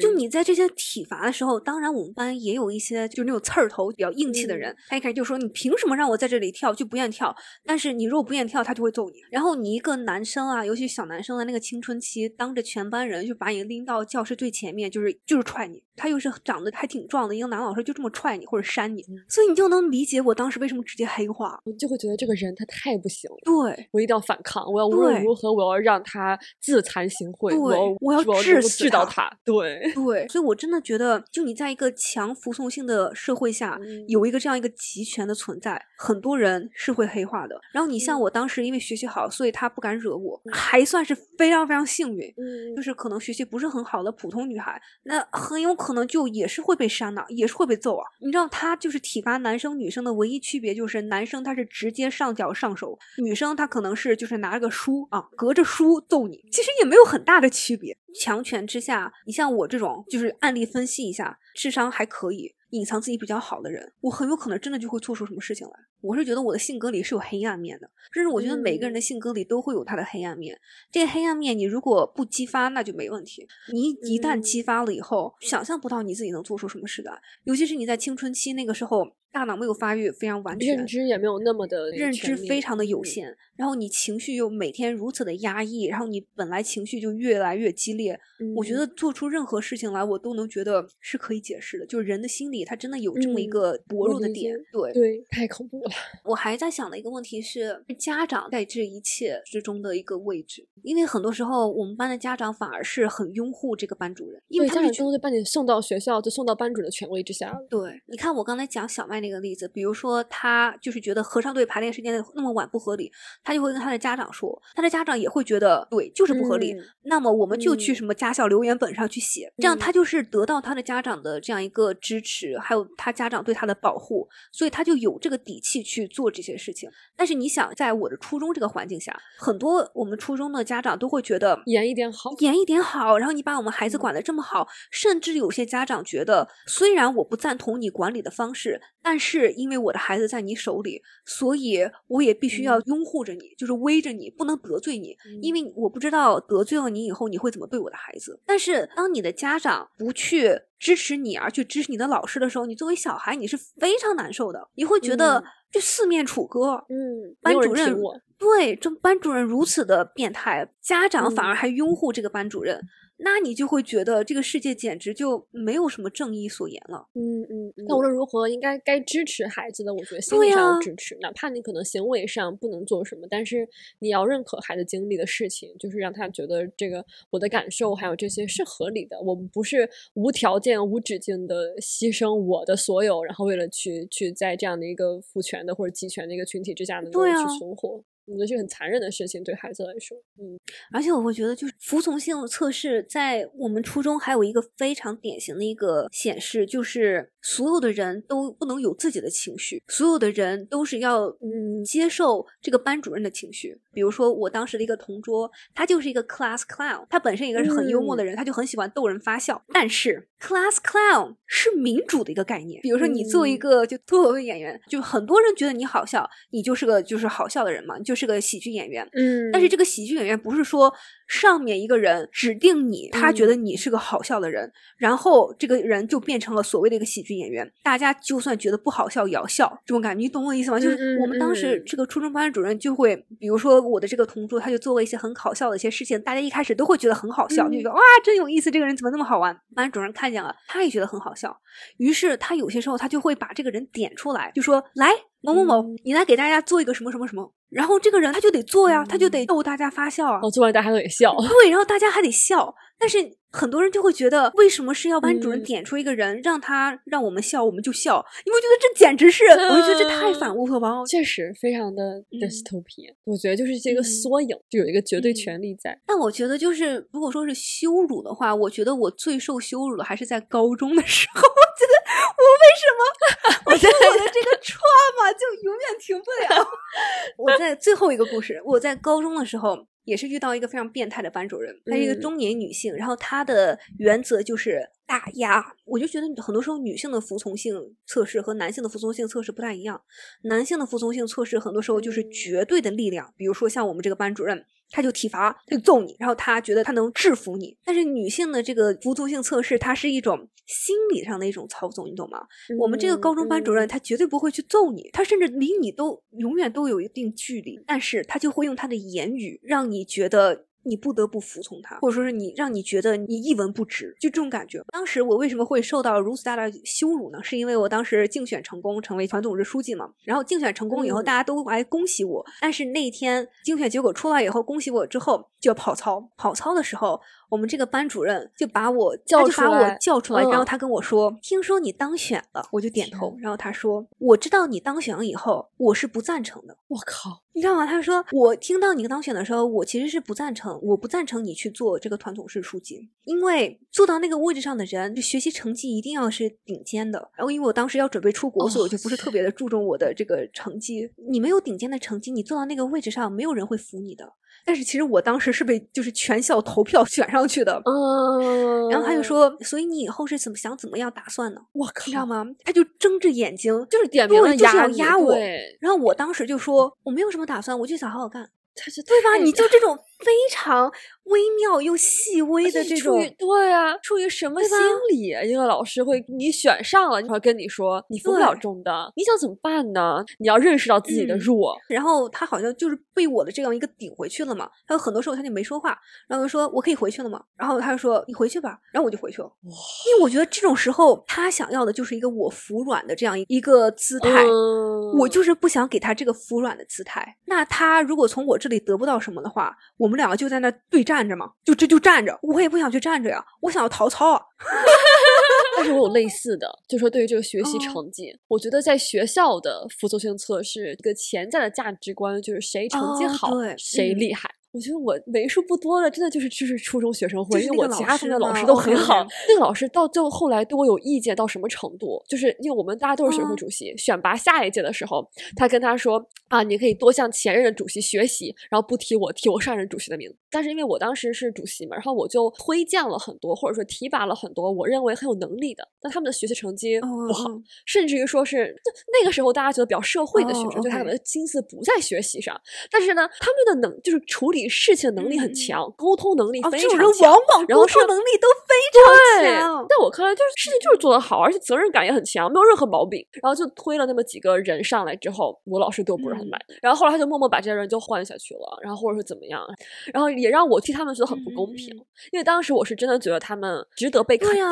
就你在这些体罚的时候，当然我们班也有一些就是那种刺儿头、比较硬气的人，他一开始就说：“你凭什么让我在这里跳？就不愿跳。但是你如果不愿跳，他就会揍你。然后你一个男生啊，尤其小男生的那个青春期，当着全班人就把你拎到教室最前面，就是就是踹你。他又是长得还挺壮的一个男老师，就这么踹你或者扇你，所以你就能理解我当时为什么直接黑化。我就会觉得这个人他太不行了。对，我一定要反抗，我要无论如何，我要让他自惭形秽。对，我要治治到他。对对，所以我。真的觉得，就你在一个强服从性的社会下，有一个这样一个集权的存在，很多人是会黑化的。然后你像我当时因为学习好，所以他不敢惹我，还算是非常非常幸运。嗯，就是可能学习不是很好的普通女孩，那很有可能就也是会被扇的，也是会被揍啊。你知道，他就是体罚男生女生的唯一区别就是，男生他是直接上脚上手，女生她可能是就是拿着个书啊，隔着书揍你，其实也没有很大的区别。强权之下，你像我这种就是案例分析一下，智商还可以。隐藏自己比较好的人，我很有可能真的就会做出什么事情来。我是觉得我的性格里是有黑暗面的，甚至我觉得每个人的性格里都会有他的黑暗面。这个黑暗面你如果不激发，那就没问题。你一旦激发了以后，想象不到你自己能做出什么事来。尤其是你在青春期那个时候，大脑没有发育非常完全，认知也没有那么的认知非常的有限，然后你情绪又每天如此的压抑，然后你本来情绪就越来越激烈。我觉得做出任何事情来，我都能觉得是可以解释的。就是人的心理。他真的有这么一个薄弱的点，对对，太恐怖了。我还在想的一个问题是，家长在这一切之中的一个位置，因为很多时候我们班的家长反而是很拥护这个班主任，因为家长都会把你送到学校，就送到班主任的权威之下。对，你看我刚才讲小麦那个例子，比如说他就是觉得合唱队排练时间那么晚不合理，他就会跟他的家长说，他的家长也会觉得对，就是不合理。那么我们就去什么家校留言本上去写，这样他就是得到他的家长的这样一个支持。还有他家长对他的保护，所以他就有这个底气去做这些事情。但是你想，在我的初中这个环境下，很多我们初中的家长都会觉得严一点好，严一点好。然后你把我们孩子管得这么好，甚至有些家长觉得，虽然我不赞同你管理的方式，但是因为我的孩子在你手里，所以我也必须要拥护着你，就是威着你，不能得罪你，因为我不知道得罪了你以后你会怎么对我的孩子。但是当你的家长不去。支持你而去支持你的老师的时候，你作为小孩你是非常难受的，你会觉得就四面楚歌。嗯，班主任对，这班主任如此的变态，家长反而还拥护这个班主任。那你就会觉得这个世界简直就没有什么正义所言了。嗯嗯。那无论如何，应该该支持孩子的，我觉得心理上要支持，哪怕你可能行为上不能做什么，但是你要认可孩子经历的事情，就是让他觉得这个我的感受还有这些是合理的。我们不是无条件、无止境的牺牲我的所有，然后为了去去在这样的一个父权的或者集权的一个群体之下能够去存活。我觉得是很残忍的事情，对孩子来说。嗯，而且我会觉得，就是服从性测试在我们初中还有一个非常典型的一个显示，就是所有的人都不能有自己的情绪，所有的人都是要嗯接受这个班主任的情绪。比如说，我当时的一个同桌，他就是一个 class clown，他本身一个是很幽默的人，他就很喜欢逗人发笑。但是 class clown 是民主的一个概念。比如说，你作为一个就脱口秀演员，就很多人觉得你好笑，你就是个就是好笑的人嘛，就是个喜剧演员。嗯，但是这个喜剧演员不是说上面一个人指定你，他觉得你是个好笑的人，然后这个人就变成了所谓的一个喜剧演员。大家就算觉得不好笑也要笑，这种感觉，你懂我的意思吗？就是我们当时这个初中班主任就会，比如说。我的这个同桌，他就做了一些很搞笑的一些事情，大家一开始都会觉得很好笑，就觉得哇，真有意思，这个人怎么那么好玩？班主任看见了，他也觉得很好笑，于是他有些时候他就会把这个人点出来，就说来某某某，你来给大家做一个什么什么什么，然后这个人他就得做呀，他就得逗大家发笑啊，做完大家都得笑，对，然后大家还得笑，但是。很多人就会觉得，为什么是要班主任点出一个人，让他让我们笑，我们就笑？你不觉得这简直是？我就觉得这太反乌托邦，确实非常的 dystopia。我觉得就是这个缩影，就有一个绝对权利在。但我觉得，就是如果说是羞辱的话，我觉得我最受羞辱的还是在高中的时候。我觉得我为什么？我觉得我的这个 trauma 就永远停不了。我在最后一个故事，我在高中的时候。也是遇到一个非常变态的班主任，她是一个中年女性，然后她的原则就是打压。我就觉得很多时候女性的服从性测试和男性的服从性测试不太一样，男性的服从性测试很多时候就是绝对的力量，比如说像我们这个班主任。他就体罚，他就揍你，然后他觉得他能制服你。但是女性的这个服从性测试，它是一种心理上的一种操纵，你懂吗？我们这个高中班主任，他绝对不会去揍你，他甚至离你都永远都有一定距离，但是他就会用他的言语让你觉得。你不得不服从他，或者说是你让你觉得你一文不值，就这种感觉。当时我为什么会受到如此大的羞辱呢？是因为我当时竞选成功成为团组织书记嘛。然后竞选成功以后，大家都来恭喜我。但是那天竞选结果出来以后，恭喜我之后就要跑操。跑操的时候。我们这个班主任就把我叫出来，我叫出来，然后他跟我说：“听说你当选了。”我就点头。然后他说：“我知道你当选了以后，我是不赞成的。”我靠，你知道吗？他说：“我听到你当选的时候，我其实是不赞成，我不赞成你去做这个团总室书记，因为坐到那个位置上的人，就学习成绩一定要是顶尖的。然后因为我当时要准备出国，所以我就不是特别的注重我的这个成绩。你没有顶尖的成绩，你坐到那个位置上，没有人会服你的。”但是其实我当时是被就是全校投票选上去的，嗯，然后他就说，所以你以后是怎么想怎么样打算呢？我靠，你知道吗？他就睁着眼睛，就是点名就是要压我。然后我当时就说，我没有什么打算，我就想好好干。他是对吧？你就这种非常微妙又细微的这种，对啊，出于什么心理？一个老师会你选上了，会跟你说你分不了中的，你想怎么办呢？你要认识到自己的弱。然后他好像就是被我的这样一个顶回去了嘛。他有很多时候他就没说话，然后就说我可以回去了嘛？然后他就说你回去吧。然后我就回去了。因为我觉得这种时候他想要的就是一个我服软的这样一个姿态，我就是不想给他这个服软的姿态。那他如果从我这。这里得不到什么的话，我们两个就在那对站着嘛，就这就站着，我也不想去站着呀，我想要逃操啊。但是我有类似的，就说对于这个学习成绩，我觉得在学校的服从性测试，一个潜在的价值观就是谁成绩好谁厉害。我觉得我为数不多的，真的就是就是初中学生会，因为我其他同学老师都很好。那个老师到最后后来对我有意见到什么程度？就是因为我们大家都是学生会主席，选拔下一届的时候，他跟他说啊，你可以多向前任的主席学习，然后不提我，提我上任主席的名字。但是因为我当时是主席嘛，然后我就推荐了很多，或者说提拔了很多我认为很有能力的，但他们的学习成绩不好，甚至于说是那个时候大家觉得比较社会的学生，就他可能心思不在学习上，但是呢，他们的能就是处理。事情能力很强，沟通能力非常强，往往沟通能力都非常强。在我看来，就是事情就是做得好，而且责任感也很强，没有任何毛病。然后就推了那么几个人上来之后，我老师对我不是很满意。然后后来他就默默把这些人就换下去了，然后或者是怎么样，然后也让我替他们觉得很不公平，因为当时我是真的觉得他们值得被肯定。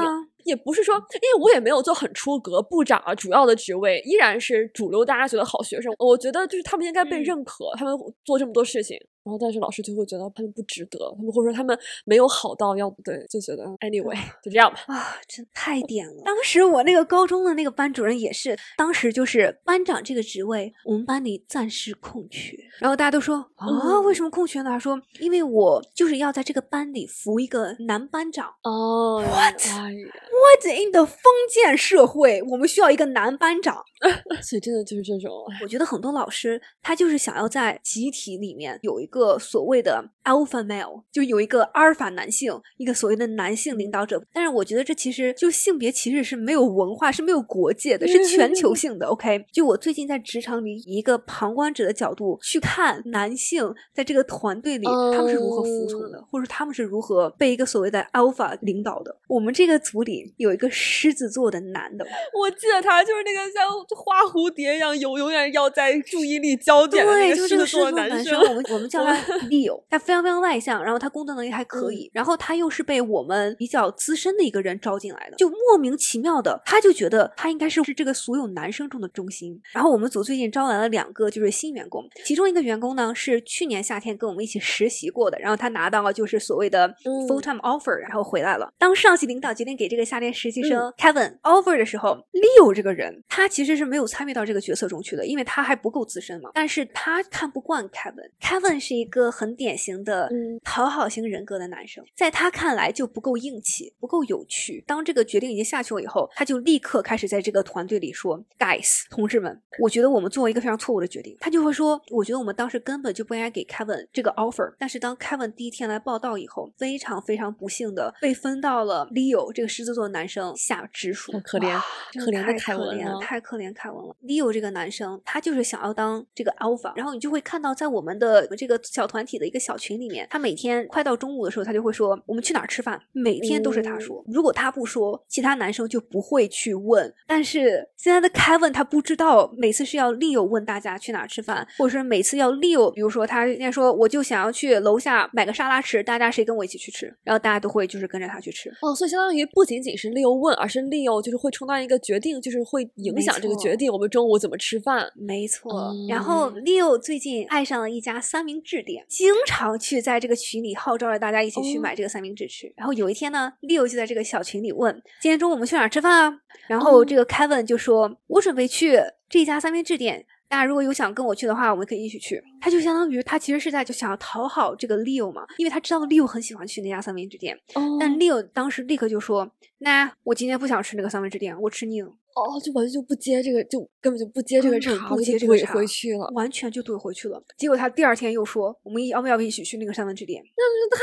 也不是说，因为我也没有做很出格，部长啊，主要的职位依然是主流，大家觉得好学生。我觉得就是他们应该被认可，他们做这么多事情。然后，但是老师就会觉得他们不值得，他们或者说他们没有好到要对，就觉得 anyway 就这样吧。啊，真太点了！当时我那个高中的那个班主任也是，当时就是班长这个职位，我们班里暂时空缺。然后大家都说啊，为什么空缺呢？他说，因为我就是要在这个班里扶一个男班长。哦，What？What in the 封建社会，我们需要一个男班长？所以真的就是这种。我觉得很多老师他就是想要在集体里面有一个。个所谓的 alpha male，就有一个阿尔法男性，一个所谓的男性领导者。但是我觉得这其实就性别歧视是没有文化，是没有国界的，是全球 性的。OK，就我最近在职场里以一个旁观者的角度去看男性在这个团队里他们是如何服从的，或者他们是如何被一个所谓的 alpha 领导的。我们这个组里有一个狮子座的男的，我记得他就是那个像花蝴蝶一样，永永远要在注意力焦点的那个狮子座男生。我们我们叫。Leo，他非常非常外向，然后他工作能力还可以，然后他又是被我们比较资深的一个人招进来的，就莫名其妙的，他就觉得他应该是是这个所有男生中的中心。然后我们组最近招来了两个就是新员工，其中一个员工呢是去年夏天跟我们一起实习过的，然后他拿到了就是所谓的 full time offer，然后回来了。当上级领导决定给这个夏天实习生 Kevin offer 的时候，Leo 这个人他其实是没有参与到这个角色中去的，因为他还不够资深嘛。但是他看不惯 Kevin，Kevin 是一个。很典型的讨好型人格的男生，在他看来就不够硬气，不够有趣。当这个决定已经下去了以后，他就立刻开始在这个团队里说：“Guys，同志们，我觉得我们做了一个非常错误的决定。”他就会说：“我觉得我们当时根本就不应该给 Kevin 这个 offer。”但是当 Kevin 第一天来报道以后，非常非常不幸的被分到了 Leo 这个狮子座男生下直属，可怜可怜的凯文了，太可怜凯文了。Leo 这个男生，他就是想要当这个 alpha，然后你就会看到在我们的这个小团。体的一个小群里面，他每天快到中午的时候，他就会说：“我们去哪儿吃饭？”每天都是他说。如果他不说，其他男生就不会去问。但是现在的 Kevin 他不知道，每次是要 Leo 问大家去哪儿吃饭，或者是每次要 Leo，比如说他现在说我就想要去楼下买个沙拉吃，大家谁跟我一起去吃？然后大家都会就是跟着他去吃。哦，所以相当于不仅仅是 Leo 问，而是 Leo 就是会充当一个决定，就是会影响这个决定，我们中午怎么吃饭？没错。然后 Leo 最近爱上了一家三明治店，经常去。在这个群里号召着大家一起去买这个三明治吃。然后有一天呢，Leo 就在这个小群里问：“今天中午我们去哪儿吃饭啊？”然后这个 Kevin 就说：“我准备去这家三明治店，大家如果有想跟我去的话，我们可以一起去。”他就相当于他其实是在就想要讨好这个 Leo 嘛，因为他知道 Leo 很喜欢去那家三明治店。但 Leo 当时立刻就说：“那我今天不想吃那个三明治店，我吃腻了。”哦，就完全就不接这个，就根本就不接这个茬，不接这个茬回去了，完全就怼回去了。结果他第二天又说：“我们要不要一起去那个三文治店？”那是太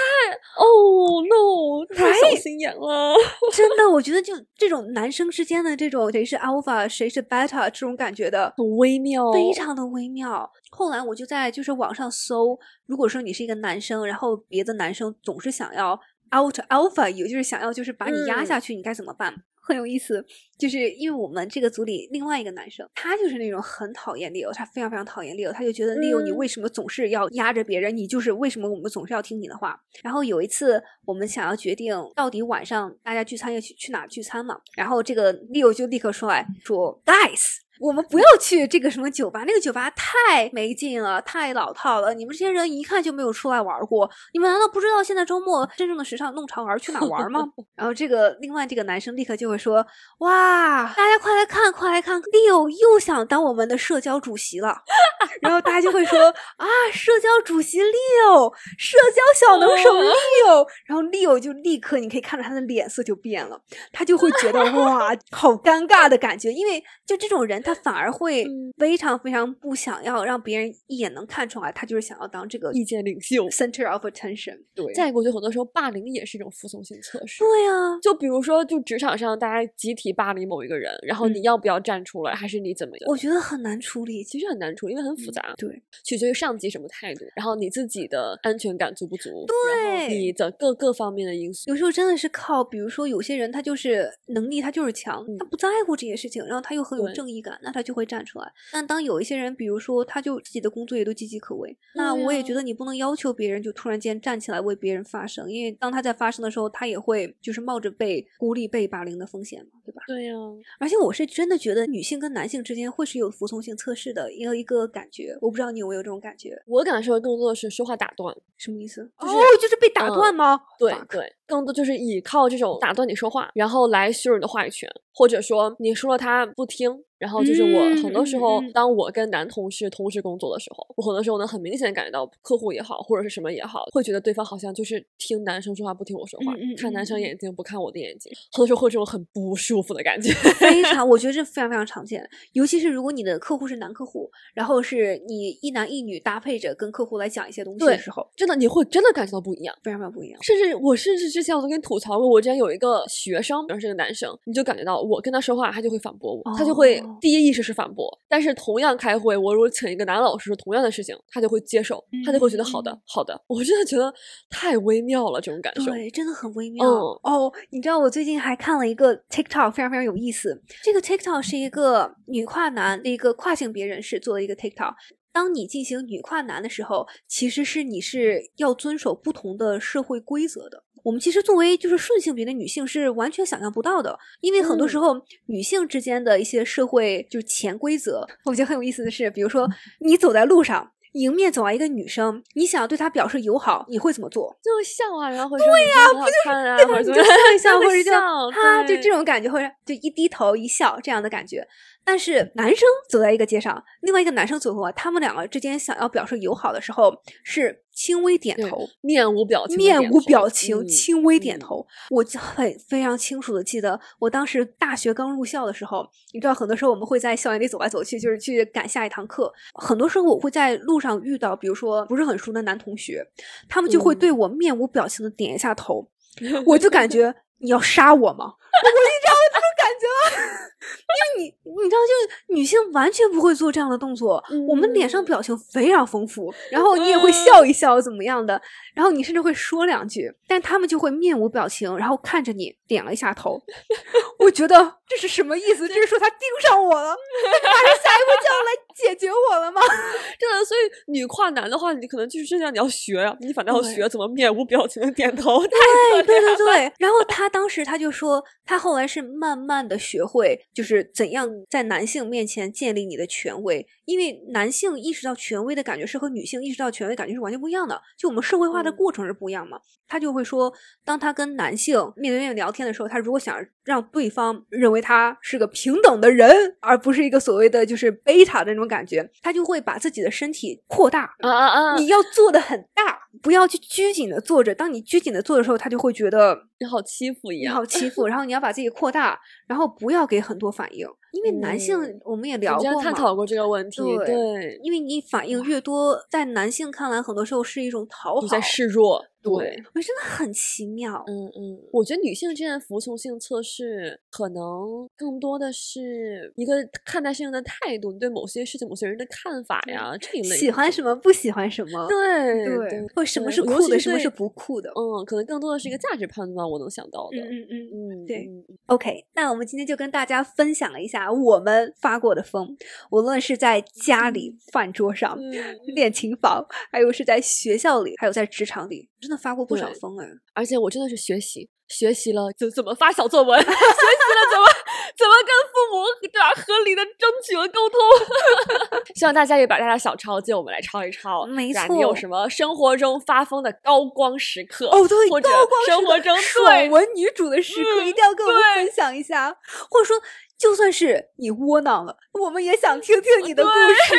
哦 no，太小心眼了。真的，我觉得就 这种男生之间的这种谁是 alpha 谁是 beta 这种感觉的，很微妙，非常的微妙。后来我就在就是网上搜，如果说你是一个男生，然后别的男生总是想要 out alpha，也就是想要就是把你压下去，你该怎么办？很有意思，就是因为我们这个组里另外一个男生，他就是那种很讨厌 Leo，他非常非常讨厌 Leo，他就觉得 Leo 你为什么总是要压着别人，你就是为什么我们总是要听你的话。然后有一次我们想要决定到底晚上大家聚餐要去去哪聚餐嘛，然后这个 Leo 就立刻说来说，Guys。我们不要去这个什么酒吧，那个酒吧太没劲了，太老套了。你们这些人一看就没有出来玩过，你们难道不知道现在周末真正的时尚弄潮儿去哪玩吗？然后这个另外这个男生立刻就会说：“哇，大家快来看，快来看，Leo 又想当我们的社交主席了。”然后大家就会说：“啊，社交主席 Leo，社交小能手 Leo。” 然后 Leo 就立刻你可以看到他的脸色就变了，他就会觉得哇，好尴尬的感觉，因为就这种人。他反而会嗯非常非常不想要让别人一眼能看出来，他就是想要当这个意见领袖。center of attention。对，再过去，很多时候霸凌也是一种服从性测试。对啊，就比如说，就职场上大家集体霸凌某一个人，然后你嗯要不要站出来，还是你怎么样？我觉得很难处理。其实很难处理，因为很复杂，对，取决于上级什么态度，然后你自己的安全感足不足，对你的各各方面的因素。有时候真的是靠，比如说有些人他就是能力他就是强，他不在乎这些事情，然后他又很有正义感，那他就会站出来。但当有一些人，比如说他就自己的工作也都岌岌可危，那我也觉得你不能要求别人就突然间站起来为别人发声，因为当他在发声的时候，他也会就是冒着被孤立、被霸凌的风险嘛，对吧？对呀、而且我是真的觉得女性跟男性之间会是有服从性测试的一个一个感觉，我不知道你有没有这种感觉？我感受更多的是说话打断，什么意思？就是哦，就是被打嗯断吗？对对，更多就是依靠这种打断你说话，然后来削弱你的话语权，或者说你说了他不听。然后就是我嗯很多时候当我跟男同事同时工作的时候，我很多时候能很明显地感觉到客户也好，或者是什么也好，会觉得对方好像就是听男生说话不听我说话，看男生眼睛不看我的眼睛，很多时候会有这种很不舒服的感觉。非常，我觉得这非常非常常见，尤其是如果你的客户是男客户，然后是你一男一女搭配着跟客户来讲一些东西的时候，真的你会真的感觉到不一样。非常非常不一样。甚至我甚至之前我都跟你吐槽过，我之前有一个学生，然后是个男生，你就感觉到我跟他说话，他就会反驳我，他就会哦第一意识是反驳。但是同样开会，我如果请一个男老师说同样的事情，他就会接受，他就会觉得好的嗯好的。我真的觉得太微妙了，这种感受。对，真的很微妙、嗯哦。你知道我最近还看了一个 TikTok，非常非常有意思。这个 TikTok 是一个女跨男的一个跨性别人士做的一个 TikTok。当你进行女跨男的时候，其实是你是要遵守不同的社会规则的。我们其实作为就是顺性别的女性是完全想象不到的，因为很多时嗯候女性之间的一些社会就是潜规则，我觉得很有意思的是，比如说你走在路上。迎面走来一个女生，你想要对她表示友好，你会怎么做？就会笑啊，然后会说对呀，不就是啊，或者你就笑一 笑，或者就笑哈，就这种感觉，或者就一低头一笑这样的感觉。但是男生走在一个街上，另外一个男生走过来，他们两个之间想要表示友好的时候，是轻微点头，面无表情面无表情，嗯轻微点嗯头。我就很非常清楚的记得，我当时大学刚入校的时候，你知道，很多时候我们会在校园里走来走去，就是去赶下一堂课。很多时候我会在路上遇到，比如说不是很熟的男同学，他们就会嗯对我面无表情的点一下头，我就感觉你要杀我吗？因为你你知道，就是女性完全不会做这样的动作，我们脸上嗯表情非常丰富，然后你也会笑一笑，怎么样的，然后你甚至会说两句，但他们就会面无表情，然后看着你点了一下头。我觉得这是什么意思？这是说他盯上我了，马上下一步就要来解决我了吗？真的，所以女跨男的话，你可能就是这样，你要学呀、你反正要学怎么面无表情的点头。太对对对对，然后他当时他就说，他后来是慢慢的学会，就是怎样在男性面前建立你的权威，因为男性意识到权威的感觉是和女性意识到权威感觉是完全不一样的，就我们社会化的嗯过程是不一样嘛。他就会说，当他跟男性面对面聊天的时候，他如果想让对方认为他是个平等的人，而不是一个所谓的就是贝塔的那种感觉，他就会把自己的身体扩大，啊啊啊！你要做的很大，不要去拘谨的坐着。当你拘谨的坐的时候，他就会觉得你好欺负一样。你好欺负，然后你要把自己扩大，然后不要给很多反应，因为男性、嗯我们也聊过嘛。探讨过这个问题，对对，因为你反应越多，在男性看来，很多时候是一种讨好，你在示弱。对，对，我真的很奇妙。嗯嗯，我觉得女性之间的服从性测试，可能更多的是一个看待事情的态度，你对某些事情、某些人的看法呀，这一类。喜欢什么，不喜欢什么，对对，或什么是酷的，什么是不酷的。嗯，可能更多的是一个价值判断，我能想到的。嗯嗯嗯。嗯，对嗯 OK，那我们今天就跟大家分享了一下我们发过的疯，无论是在家里、饭桌上、嗯练琴房，还有是在学校里，还有在职场里，真的发过不少疯哎。而且我真的是学习学习了怎怎么发小作文，学习了怎么怎么跟父母对吧合理的争取和沟通。希望大家也把大家小抄借我们来抄一抄。没对吧你有什么生活中发疯的高光时刻？哦，对，或者生活中爽对文女主的时刻，嗯一定要跟我们对分享一下，或者说。就算是你窝囊了，我们也想听听你的故事。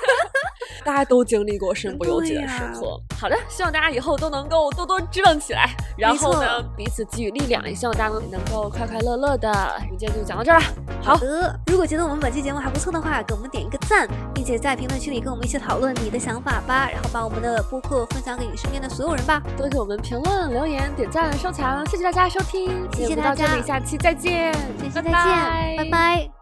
大家都经历过身不由己的时刻。好的，希望大家以后都能够多多支棱起来，然后呢，彼此给予力量。也希望大家能够快快乐乐的。今天就讲到这儿了。好的，如果觉得我们本期节目还不错的话，给我们点一个赞，并且在评论区里跟我们一起讨论你的想法吧。然后把我们的播客分享给你身边的所有人吧。多给我们评论、留言、点赞、收藏。谢谢大家收听，谢谢大家，下期再见，下期再见，拜拜。